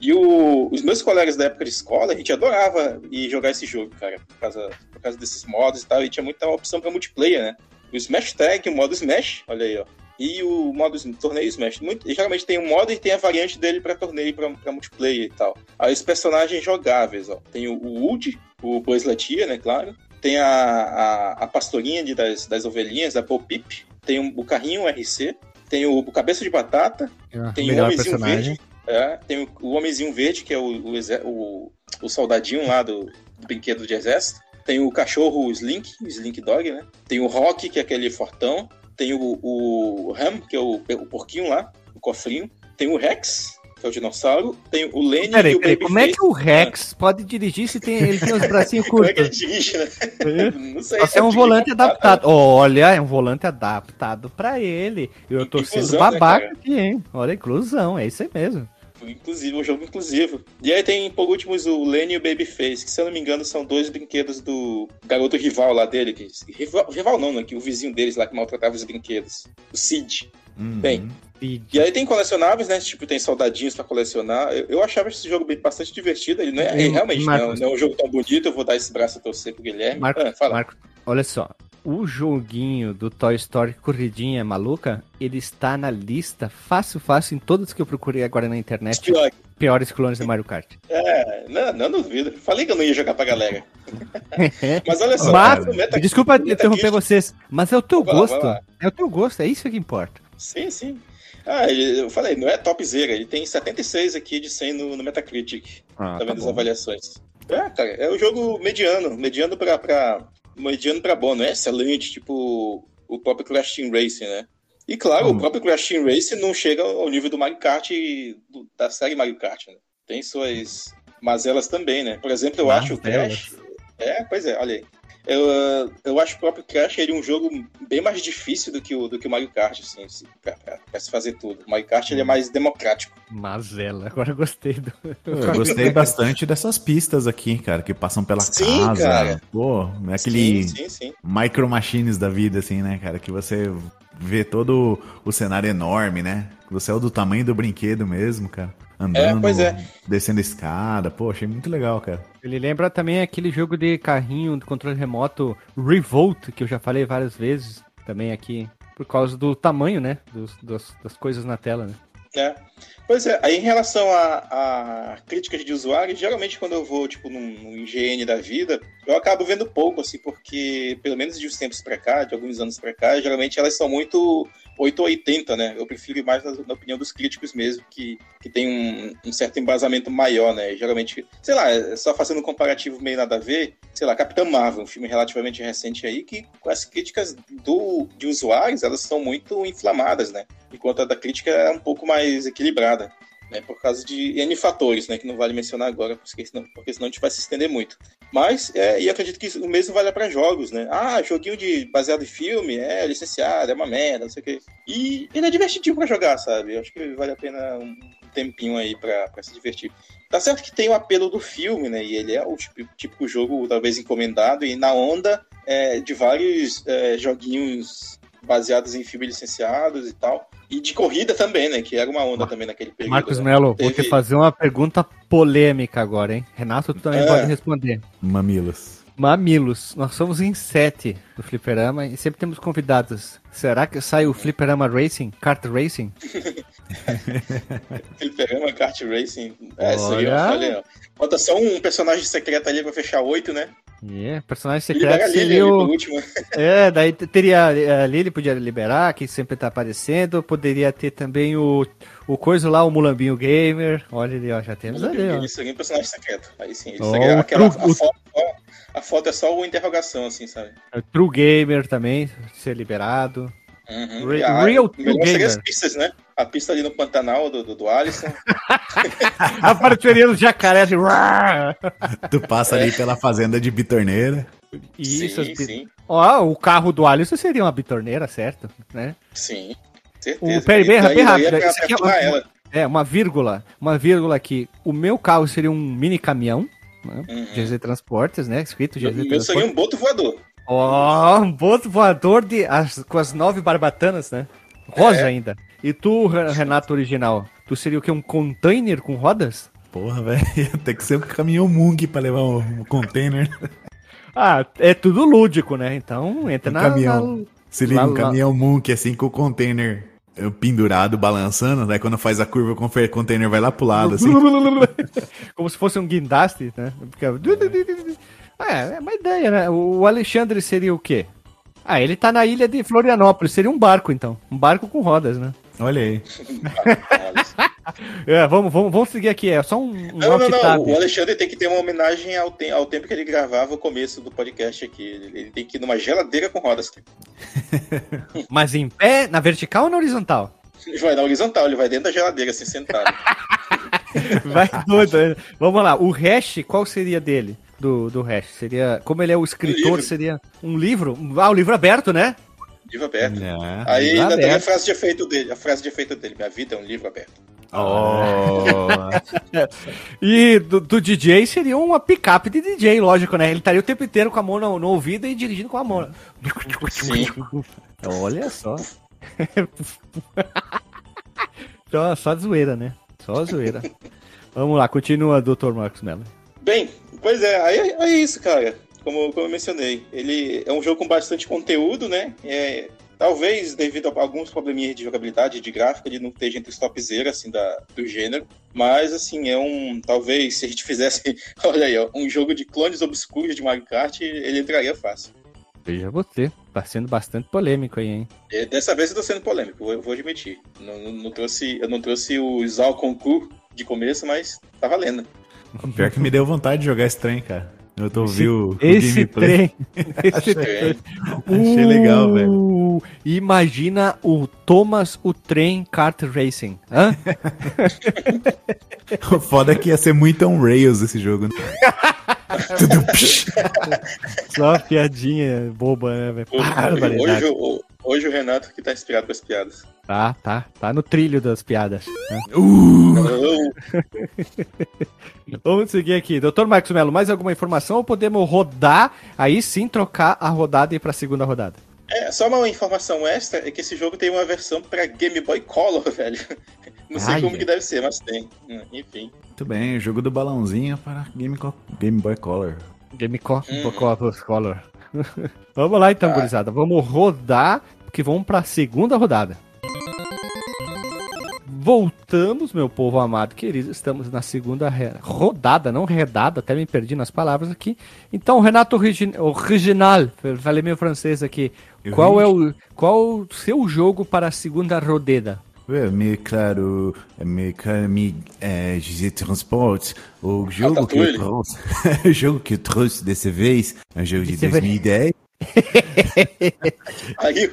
S3: E o- os meus colegas da época de escola, a gente adorava ir jogar esse jogo, cara, por causa, por causa desses modos e tal, e tinha muita opção pra multiplayer, né? O Smash Tag, o modo Smash, olha aí, ó. e o modo torneio Smash. Muito, geralmente tem um modo e tem a variante dele para torneio, para multiplayer e tal. Aí os personagens jogáveis, ó. Tem o, o Wood, o Lightyear, né, claro. Tem a, a, a pastorinha de, das, das ovelhinhas, a Bo Peep. Tem o, o carrinho RC. Tem o, o Cabeça de Batata.
S1: Ah,
S3: tem o Homenzinho
S1: personagem.
S3: Verde. É, tem o, o Homenzinho Verde, que é o, o, o, o soldadinho lá do, do brinquedo de exército. Tem o cachorro Slink, Slink Dog, né? Tem o Rock, que é aquele fortão. Tem o, o Ram, que é o, o porquinho lá, o cofrinho. Tem o Rex, que é o dinossauro. Tem o Lenny e
S1: Peraí,
S3: o
S1: peraí, como é
S3: Babyface.
S1: que o Rex pode dirigir se tem, ele tem os bracinhos
S3: Como é que ele
S1: curtos?
S3: dirige, né? Não sei.
S1: Você é um
S3: dirige
S1: volante adaptado. Olha, é um volante adaptado pra ele. Eu tô sendo
S3: né,
S1: babaca
S3: cara?
S1: aqui, hein? Olha, inclusão, é isso aí mesmo.
S3: Inclusive, um jogo inclusivo. E aí tem, por último, o Lenny e o Babyface, que se eu não me engano são dois brinquedos do garoto rival lá dele. Que, rival, rival não, né? Que o vizinho deles lá que maltratava os brinquedos. O Sid.
S2: Uhum.
S3: Bem,
S1: E
S3: aí tem colecionáveis, né? Tipo, tem soldadinhos pra colecionar. Eu, eu achava esse jogo bem, bastante divertido. Ele não é,
S1: Hum,
S3: realmente não, é-
S1: Marcos.
S3: não é um jogo tão bonito. Eu vou dar esse braço a torcer pro Guilherme.
S1: Marco,
S3: Ah, fala.
S1: Marco, olha só. O joguinho do Toy Story Corridinha Maluca, ele está na lista fácil, fácil em todos que eu procurei agora na internet.
S3: Pior,
S1: Piores clones do Mario Kart.
S3: É, não, não duvido. Falei que eu não ia jogar pra galera. Mas olha só,
S1: Mas,
S3: Meta-
S1: desculpa
S3: Metacritic-
S1: interromper vocês, mas é o teu
S3: Vai lá,
S1: gosto.
S3: vai lá.
S1: É o teu gosto, é isso que importa.
S3: Sim, sim. Ah, eu falei, não é topzera. Ele tem 76 aqui de 100 no, no Metacritic.
S1: Ah,
S3: tá vendo as avaliações? É, cara, é um jogo mediano. Mediano pra, pra, mediano pra bom. Não é excelente, tipo o próprio Crash Team Racing, né? E claro,
S1: Hum.
S3: o próprio Crash Team Racing não chega ao nível do Mario Kart, do- da série Mario Kart, né? Tem suas mazelas também, né? Por exemplo, eu acho o? Crash... É, pois é, olha aí. Eu, ah, eu acho o próprio Crash ele um jogo bem mais difícil do que o, do que o Mario Kart, assim, assim, pra, pra- pra se fazer tudo. O Mario Kart ele é mais democrático.
S1: Mazela, agora eu gostei do.
S2: Eu gostei bastante dessas pistas aqui, cara, que passam pela
S3: Sim,
S2: casa.
S3: cara.
S2: Pô, é aquele
S3: Sim, sim, sim.
S2: micro machines da vida, assim, né, cara? Que você vê todo o cenário enorme, né? Você é o do tamanho do brinquedo mesmo, cara. Andando,
S3: pois é.
S2: descendo escada. Pô, achei muito legal, cara.
S1: Ele lembra também aquele jogo de carrinho de controle remoto Revolt, que eu já falei várias vezes também aqui, por causa do tamanho, né? Dos, das, das coisas na tela, né?
S3: É. Pois é, aí em relação a, a críticas de usuários, geralmente quando eu vou, tipo, num, num IGN da vida, eu acabo vendo pouco, assim, porque, pelo menos de uns tempos pra cá, de alguns anos pra cá, geralmente elas são muito 8 ou 80, né? Eu prefiro ir mais na, na opinião dos críticos mesmo, que, que tem um, um certo embasamento maior, né? Geralmente, sei lá, só fazendo um comparativo meio nada a ver, sei lá, Capitã Marvel, um filme relativamente recente aí, que as críticas do, de usuários, elas são muito inflamadas, né? Enquanto a da crítica é um pouco mais equilibrada, né? Por causa de N fatores, né? Que não vale mencionar agora, porque senão, porque senão a gente vai se estender muito. Mas, é, e acredito que o mesmo vale para jogos, né? Ah, joguinho de baseado em filme, é licenciado, é uma merda, não sei o quê. E ele é divertidinho pra jogar, sabe? Eu acho que vale a pena um tempinho aí pra se divertir. Tá certo que tem o apelo do filme, né? E ele é o típico, típico jogo, talvez, encomendado e na onda é, de vários é, joguinhos baseados em filmes licenciados e tal. E de corrida também, né? Que era uma onda também naquele período.
S1: Marcos
S3: né?
S1: Melo, vou te fazer uma pergunta polêmica agora, hein? Renato, tu também
S3: É.
S1: pode responder.
S2: Mamilos.
S1: Mamilos, nós somos em sete do Fliperama e sempre temos convidados. Será que sai o Fliperama Racing, Kart Racing?
S3: Fliperama Kart Racing. É, seria. Falta só um personagem secreto ali pra fechar oito, né?
S1: É, personagem secreto
S3: a
S1: seria o...
S3: último.
S1: É, daí teria a Lily podia liberar, que sempre tá aparecendo. Poderia ter também o, o coisa lá, o Mulambinho Gamer. Olha ali, ó, já temos ali, ó.
S3: Ele seria um personagem secreto. Aí sim, ele
S1: Ó,
S3: seria
S1: o
S3: aquela. A,
S1: o-
S3: foto, só- a foto é só uma interrogação, assim, sabe?
S1: O True Gamer também ser liberado.
S3: Uhum.
S1: Re-
S3: E a-
S1: Real True
S3: seria as
S1: Gamer.
S3: pistas, né? A pista ali no Pantanal do, do, do Alisson.
S1: Apareceria no jacaré assim, "Uá!"
S2: Tu passa ali pela fazenda de bitorneira.
S1: Isso,
S3: sim, sim,
S1: Ó, o carro do Alisson seria uma bitorneira, certo? Né?
S3: sim. Certeza.
S1: O, peraí, bem, bem
S3: é
S1: rápido. Isso aqui é uma,
S3: ela.
S1: é, uma vírgula. Uma vírgula aqui. O meu carro seria um mini caminhão. Né?
S3: Uhum.
S1: GZ Transportes, né? Escrito GZ
S3: meu
S1: Transportes.
S3: seria um boto voador.
S1: Ó, um boto voador de, as- com as nove barbatanas, né? Rosa
S3: É.
S1: ainda. E tu, Re- Renato original, tu seria o quê? Um container com rodas?
S2: Porra, velho. Ter que ser um caminhão Mung pra levar um, container.
S1: Ah, é tudo lúdico, né? Então entra
S2: Um
S1: na,
S2: caminhão.
S1: na-
S2: Se liga um caminhão Munk assim com o container pendurado, balançando, daí quando faz a curva, o container vai lá pro lado, assim.
S1: Como se fosse um guindaste, né? Fica- É, é uma ideia, né? O Alexandre seria o quê? Ah, ele tá na ilha de Florianópolis, seria um barco então. Um barco com rodas, né?
S2: Olha aí.
S1: É, vamos, vamos, vamos seguir aqui, é só um, um
S3: Não, não, não. O Alexandre tem que ter uma homenagem ao, te- ao tempo que ele gravava o começo do podcast aqui. Ele, tem que ir numa geladeira com rodas.
S1: Mas em pé, na vertical ou na horizontal?
S3: Ele vai na horizontal, ele vai dentro da geladeira, assim, sentado.
S1: Vai doido. né? Vamos lá, o hash, qual seria dele? Do, do hash? Seria. Como ele é o escritor,
S3: livro.
S1: seria um livro? Ah, o livro aberto, né?
S3: Livro aberto.
S2: É.
S3: Aí
S1: livro
S3: ainda tem a
S1: aberto.
S3: frase de efeito dele. A frase de efeito dele. Minha vida é um livro aberto.
S2: Oh.
S1: E do, do DJ seria uma picape de DJ, lógico, né? Ele estaria o tempo inteiro com a mão no, no ouvido e dirigindo com a mão.
S3: Sim.
S1: Olha só. só, só zoeira, né? Só zoeira. Vamos lá, continua, Dr. Marcos Mello.
S3: Bem, pois é, aí aí é isso, cara. Como, como eu mencionei. Ele é um jogo com bastante conteúdo, né? É, talvez devido a alguns probleminhas de jogabilidade, de gráfica, ele não esteja entre os topzera, assim, da, do gênero. Mas, assim, é um... Talvez, se a gente fizesse, olha aí, ó, um jogo de clones obscuros de Mario Kart, ele entraria fácil.
S1: Veja você, tá sendo bastante polêmico aí, hein?
S3: É, Dessa vez eu tô sendo polêmico, eu vou admitir. Não, não- não trouxe, eu não trouxe o Zal Concur de começo, mas tá valendo.
S2: Pior que me deu vontade de jogar esse trem, cara. Eu tô ouvindo o,
S1: Esse
S2: gameplay.
S1: trem. Esse
S3: É,
S1: trem.
S2: Achei legal, velho.
S1: Uh, Imagina o Thomas o Trem Kart Racing. Hã?
S2: O foda é que ia ser muito on rails esse jogo. né? Tudo.
S1: Só piadinha boba, né, velho?
S3: Hoje, hoje, o- hoje o Renato que tá inspirado com as piadas.
S1: Tá, tá. Tá no trilho das piadas. né?
S3: Eu-
S1: Vamos seguir aqui. Doutor Marcos Melo, mais alguma informação ou podemos rodar, aí sim trocar a rodada e ir pra segunda rodada?
S3: É, só uma informação extra é que esse jogo tem uma versão pra Game Boy Color, velho. Não sei
S1: Ai,
S3: como
S1: é.
S3: que deve ser, mas tem. Hum, Enfim.
S2: Muito bem, jogo do balãozinho para Game, Co- Game Boy Color.
S1: Game Co
S3: Hum.
S1: Co- Color. vamos lá então,
S3: Tá.
S1: gurizada. Vamos rodar, porque vamos pra segunda rodada. Voltamos, meu povo amado querido. Estamos na segunda rodada, não redada, até me perdi nas palavras aqui. Então, Renato Origi- Original, falei meu francês aqui. Qual é o qual o seu jogo para a segunda rodada?
S2: É, me claro, me claro, me é, de transporte. O jogo que eu trouxe, o jogo que eu trouxe dessa vez é um jogo de
S1: Dessa vez.
S2: 2010.
S3: Aí,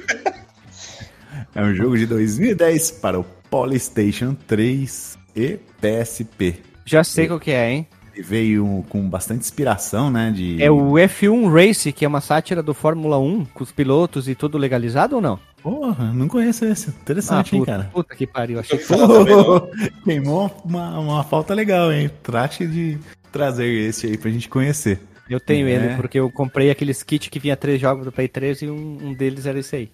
S2: É um jogo de 2010 para o PlayStation 3 e PSP.
S1: Já sei qual que é, hein?
S2: Ele veio com bastante inspiração, né? De...
S1: É o F1 Race, que é uma sátira do Fórmula 1, com os pilotos e tudo legalizado ou não?
S2: Porra, não conheço esse. Interessante, hein,
S1: puta,
S2: cara?
S1: puta que pariu, achei
S3: não.
S2: Queimou uma, uma falta legal, hein? Trate de trazer esse aí pra gente conhecer.
S1: Eu tenho
S2: É.
S1: ele, porque eu comprei aqueles kits que vinha três jogos do Play 3 e um, um deles era esse aí.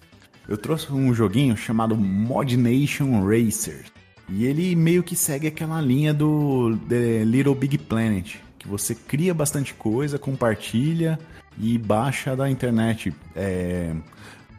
S2: Eu trouxe um joguinho chamado Mod Nation Racer. E ele meio que segue aquela linha do The Little Big Planet. Que você cria bastante coisa, compartilha e baixa da internet. É,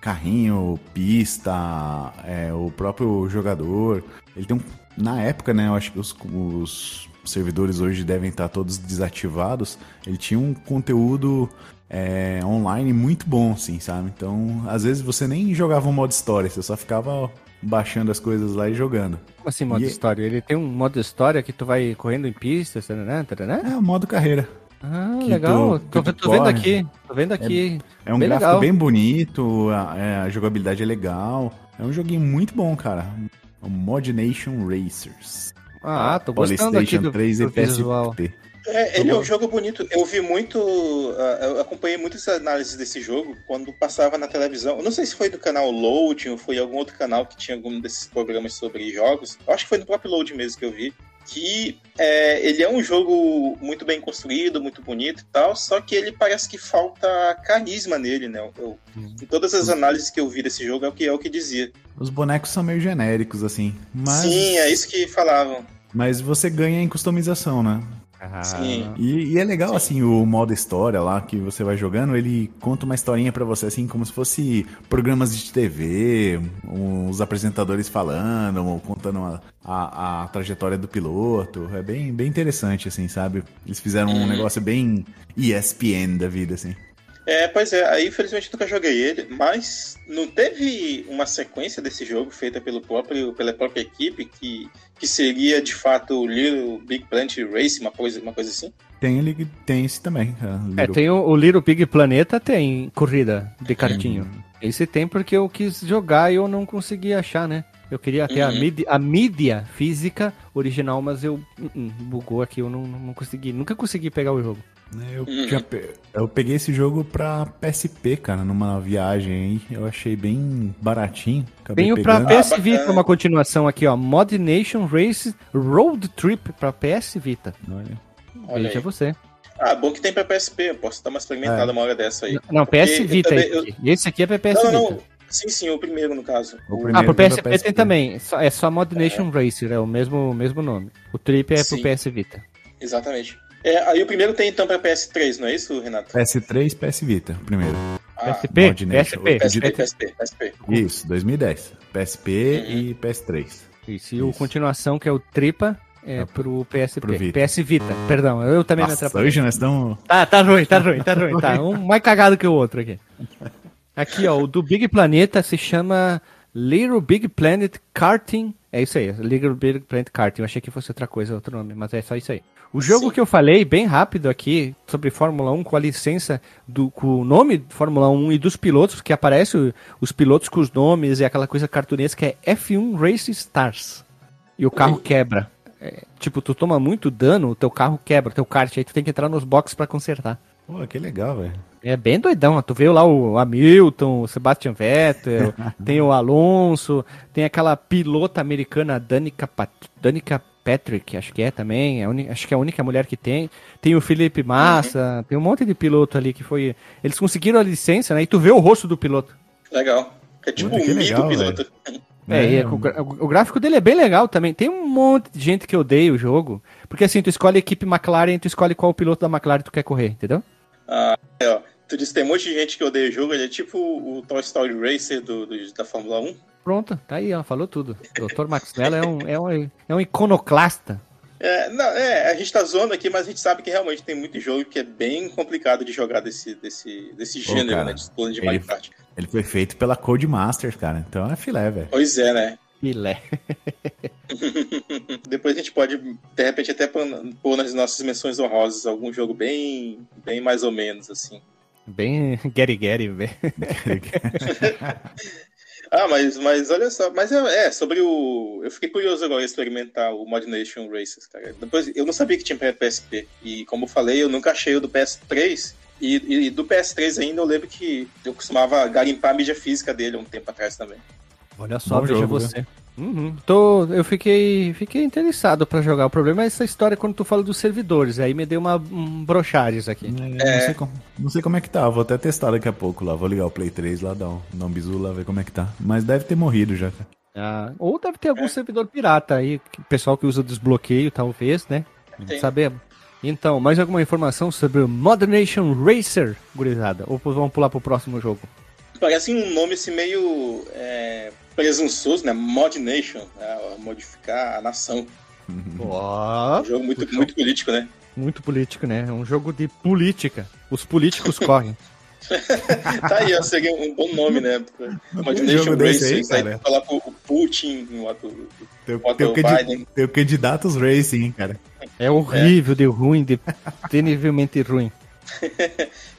S2: carrinho, pista, é, o próprio jogador. Ele tem um. Na época, né? Eu acho que os, os servidores hoje devem estar todos desativados. Ele tinha um conteúdo é, online muito bom, assim, sabe? Então, às vezes você nem jogava um modo história, você só ficava baixando as coisas lá e jogando.
S1: Como assim, modo
S2: E-
S1: história? Ele tem um modo história que tu vai correndo em pistas, né?
S2: É, o modo carreira.
S1: Ah,
S2: Que
S1: legal.
S2: tu-
S1: tô, vendo aqui. Tô vendo aqui.
S2: É um
S1: Bem
S2: gráfico
S1: legal.
S2: bem bonito, a, é, a jogabilidade é legal. É um joguinho muito bom, cara. O Mod Nation Racers.
S1: Ah, tô gostando aqui
S2: PlayStation
S1: do,
S2: 3 e
S1: do visual.
S2: PSP.
S3: É, ele é um jogo bonito. Eu vi muito. ah, Eu acompanhei muitas análises desse jogo quando passava na televisão. Eu não sei se foi do canal Loading ou foi algum outro canal que tinha algum desses programas sobre jogos. Eu acho que foi no próprio Load mesmo que eu vi. Que é, ele é um jogo muito bem construído, muito bonito e tal, só que ele parece que falta carisma nele, né? Eu- em todas as análises que eu vi desse jogo é o que é o que dizia.
S2: Os bonecos são meio genéricos, assim. Mas,
S3: Sim, é isso que falavam.
S2: Mas você ganha em customização, né?
S1: Ah,
S3: Sim.
S2: E, e é legal, assim, o modo história lá que você vai jogando, ele conta uma historinha pra você, assim, como se fosse programas de TV, os apresentadores falando, ou contando a, a, a trajetória do piloto. É bem, bem interessante, assim, sabe? Eles fizeram um negócio bem ESPN da vida, assim.
S3: É, pois é, aí infelizmente eu nunca joguei ele, mas não teve uma sequência desse jogo feita pelo próprio, pela própria equipe que, que seria de fato o Little Big Planet Race, uma coisa, uma coisa assim?
S2: Tem, ele, tem esse também.
S1: É,
S2: Little-
S1: tem o, o Little Big Planeta, tem corrida de kartinho. Esse tem porque eu quis jogar e eu não consegui achar, né? Eu queria ter a,
S3: Uhum.
S1: mídia, a mídia física original, mas eu uh, uh, bugou aqui, eu não, não consegui, nunca consegui pegar o jogo.
S2: né, Eu,
S3: Uhum.
S2: tinha eu peguei esse jogo pra PSP, cara, numa viagem aí. Eu achei bem baratinho. Acabei
S1: Tenho pra. PS
S3: Ah,
S1: Vita uma continuação aqui, ó. Mod Nation Race Road Trip pra PS Vita.
S2: Olha.
S3: Olha
S1: Veja
S3: aí.
S1: você.
S3: Ah, bom que tem pra PSP, eu posso dar uma experimentada
S2: É.
S3: uma hora dessa aí.
S1: Não,
S3: Porque
S1: PS Vita.
S3: também-
S1: esse,
S3: eu-
S1: aqui. esse aqui é pra PS
S3: Não, não,
S1: Vita.
S3: não. Sim, sim, o primeiro no caso.
S2: O primeiro.
S1: Ah, pro PSP,
S2: PSP.
S1: tem também. É só Mod Nation Racer, é o mesmo, mesmo nome. O Trip é
S3: Sim.
S1: pro PS Vita.
S3: Exatamente. É, aí o primeiro tem então pra PS3, não é isso, Renato?
S2: PS3, PS Vita, primeiro.
S3: Ah,
S1: PSP?
S2: Mod Nation.
S1: PSP.
S3: PSP, PSP, PSP.
S2: Isso, 2010. PSP
S3: Uhum.
S2: e PS3.
S1: Isso, e o continuação, que é o Tripa, é
S2: É
S1: pro PSP.
S2: pro Vita.
S1: PS Vita, perdão, eu também me
S2: Nossa,
S1: atrapalhei.
S2: hoje nós estamos...
S1: Tá, tá ruim, tá ruim, tá ruim, tá. Um mais cagado que o outro aqui. Aqui, ó, o do Big Planeta se chama Little Big Planet Karting. É isso aí, Little Big Planet Karting. Eu achei que fosse outra coisa, outro nome, mas é só isso aí. O jogo
S3: Sim.
S1: que eu falei, bem rápido aqui, sobre Fórmula 1, com a licença, do, com o nome de Fórmula 1 e dos pilotos, que aparece o- os pilotos com os nomes e aquela coisa cartunesca, é F1 Race Stars. E o carro quebra. É, tipo, tu toma muito dano, o teu carro quebra, o teu kart, aí tu tem que entrar nos boxes pra consertar.
S2: Pô, que legal, velho.
S1: É bem doidão, ó. tu vê lá o Hamilton, o Sebastian Vettel, tem o Alonso, tem aquela pilota americana Danica, Pat... Danica Patrick, acho que é também, é acho que é a única mulher que tem. Tem o Felipe Massa, tem um monte de piloto ali que foi. Eles conseguiram a licença, né? E tu vê o rosto do piloto.
S3: Legal. É tipo
S2: Puta,
S3: um mito
S2: legal,
S3: piloto.
S1: É, e é- o, gráfico dele é bem legal também. Tem um monte de gente que odeia o jogo. Porque assim, tu escolhe a equipe McLaren e tu escolhe qual piloto da McLaren tu quer correr, entendeu?
S3: É, ó, tu disse que tem um monte de gente que odeia o jogo, ele é tipo o Toy Story Racer do, do- da Fórmula 1.
S1: Pronto, tá aí, ó, falou tudo. O Dr. Max Mello é um, é um, é um iconoclasta.
S3: É, não, é, a gente tá zoando aqui, mas a gente sabe que realmente tem muito jogo que é bem complicado de jogar desse, desse, desse
S2: Pô,
S3: gênero,
S2: cara,
S3: né? De de
S2: ele-
S3: Kart.
S2: Ele foi feito pela Codemasters, cara. Então é filé, velho.
S3: Pois é, né?
S1: Filé.
S3: Depois a gente pode, de repente, até pôr nas nossas menções honrosas algum jogo bem, bem mais ou menos, assim.
S1: Bem Gary Gary, velho.
S3: Ah, mas, mas olha só, mas é, é, sobre o. Eu fiquei curioso agora experimentar o Mod Nation Races, cara. Depois, eu não sabia que tinha pra PSP. E como eu falei, eu nunca achei o do PS3. E, e- e do PS3 ainda eu lembro que eu costumava garimpar a mídia física dele um tempo atrás também.
S1: Olha só,
S2: Bom
S1: veja
S2: jogo,
S1: você. Uhum. Tô, eu fiquei, fiquei interessado pra jogar. O problema é essa história quando tu fala dos servidores. Aí me deu uma um brochares aqui.
S2: É, Não, sei como, não sei como é que tá, vou até testar daqui a pouco lá. Vou ligar o Play 3 lá, dar um, dar um bisu lá, ver como é que tá. Mas deve ter morrido já.
S1: Ah, ou deve ter algum servidor pirata aí, que- pessoal que usa desbloqueio, talvez, né? Não sabemos. Então, mais alguma informação sobre o Modern Nation Racer, gurizada? Ou vamos pular pro próximo jogo?
S3: Parece um nome assim meio é, presunçoso, né? Mod Nation, né? modificar a nação.
S1: Ó,
S3: Um jogo muito, muito político, né?
S1: muito político, né? É um jogo de política. Os políticos correm.
S3: Tá aí, ó, seria um bom nome, né? Mod
S2: Um
S3: Nation
S2: desse aí,
S3: falar com o Putin, o ato-
S2: o candi-
S3: Biden.
S2: tem o Candidatos Racing, hein, cara.
S1: É horrível, de ruim, de terrivelmente ruim.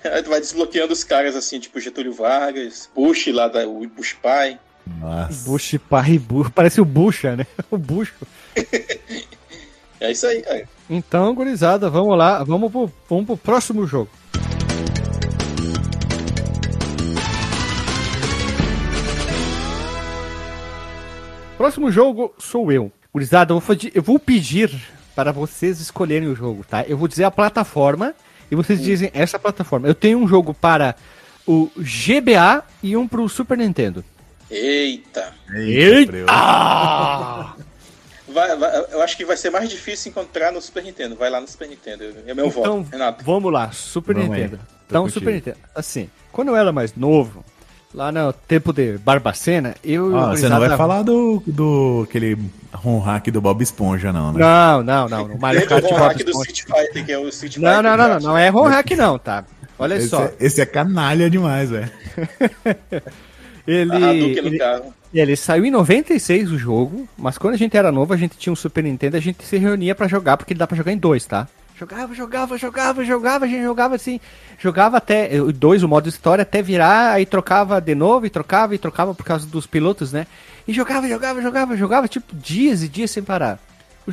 S3: Aí tu vai desbloqueando os caras assim, tipo Getúlio Vargas, Bush lá da o Bush pai.
S2: Nossa.
S1: Bush pai, bu- parece o Bucha, né? O Bucho.
S3: É isso aí, cara.
S1: Então, gurizada, vamos lá, vamos pro, vamos pro próximo jogo. Próximo jogo sou eu. Gurizada, eu vou, fazer- eu vou pedir para vocês escolherem o jogo, tá? Eu vou dizer a plataforma e vocês dizem essa plataforma. Eu tenho um jogo para o GBA e um para o Super Nintendo.
S3: Eita.
S2: Eita.
S1: Ah!
S3: Vai, vai, eu acho que vai ser mais difícil encontrar no Super Nintendo. Vai lá no Super Nintendo. É meu
S1: então,
S3: voto, Renato.
S1: Vamos lá, Super
S2: Vamos.
S1: Nintendo. Então,
S2: contigo.
S1: Super Nintendo. Assim, quando eu era mais novo, lá no tempo de Barbacena, eu.
S2: Ah, você não vai falar do, do aquele home hack do Bob Esponja, não, né?
S1: Não, não, não. O Mario Kart
S3: o
S1: Bob
S3: hack do. Street Fighter, que é o Street
S1: Não,
S3: Fighter.
S1: não, não, não,
S3: Crash.
S1: não é home hack, não, tá? Olha
S2: Esse,
S1: só.
S2: é, esse é canalha demais, velho.
S1: Ele, ele, ele saiu em 96 o jogo, mas quando a gente era novo, a gente tinha um Super Nintendo, a gente se reunia pra jogar, porque ele dá pra jogar em dois, tá? Jogava, jogava, jogava, jogava, a gente jogava assim, jogava até, o dois, o modo história, até virar, aí trocava de novo, e trocava, e trocava por causa dos pilotos, né? E jogava, jogava, jogava, jogava, tipo, dias e dias sem parar.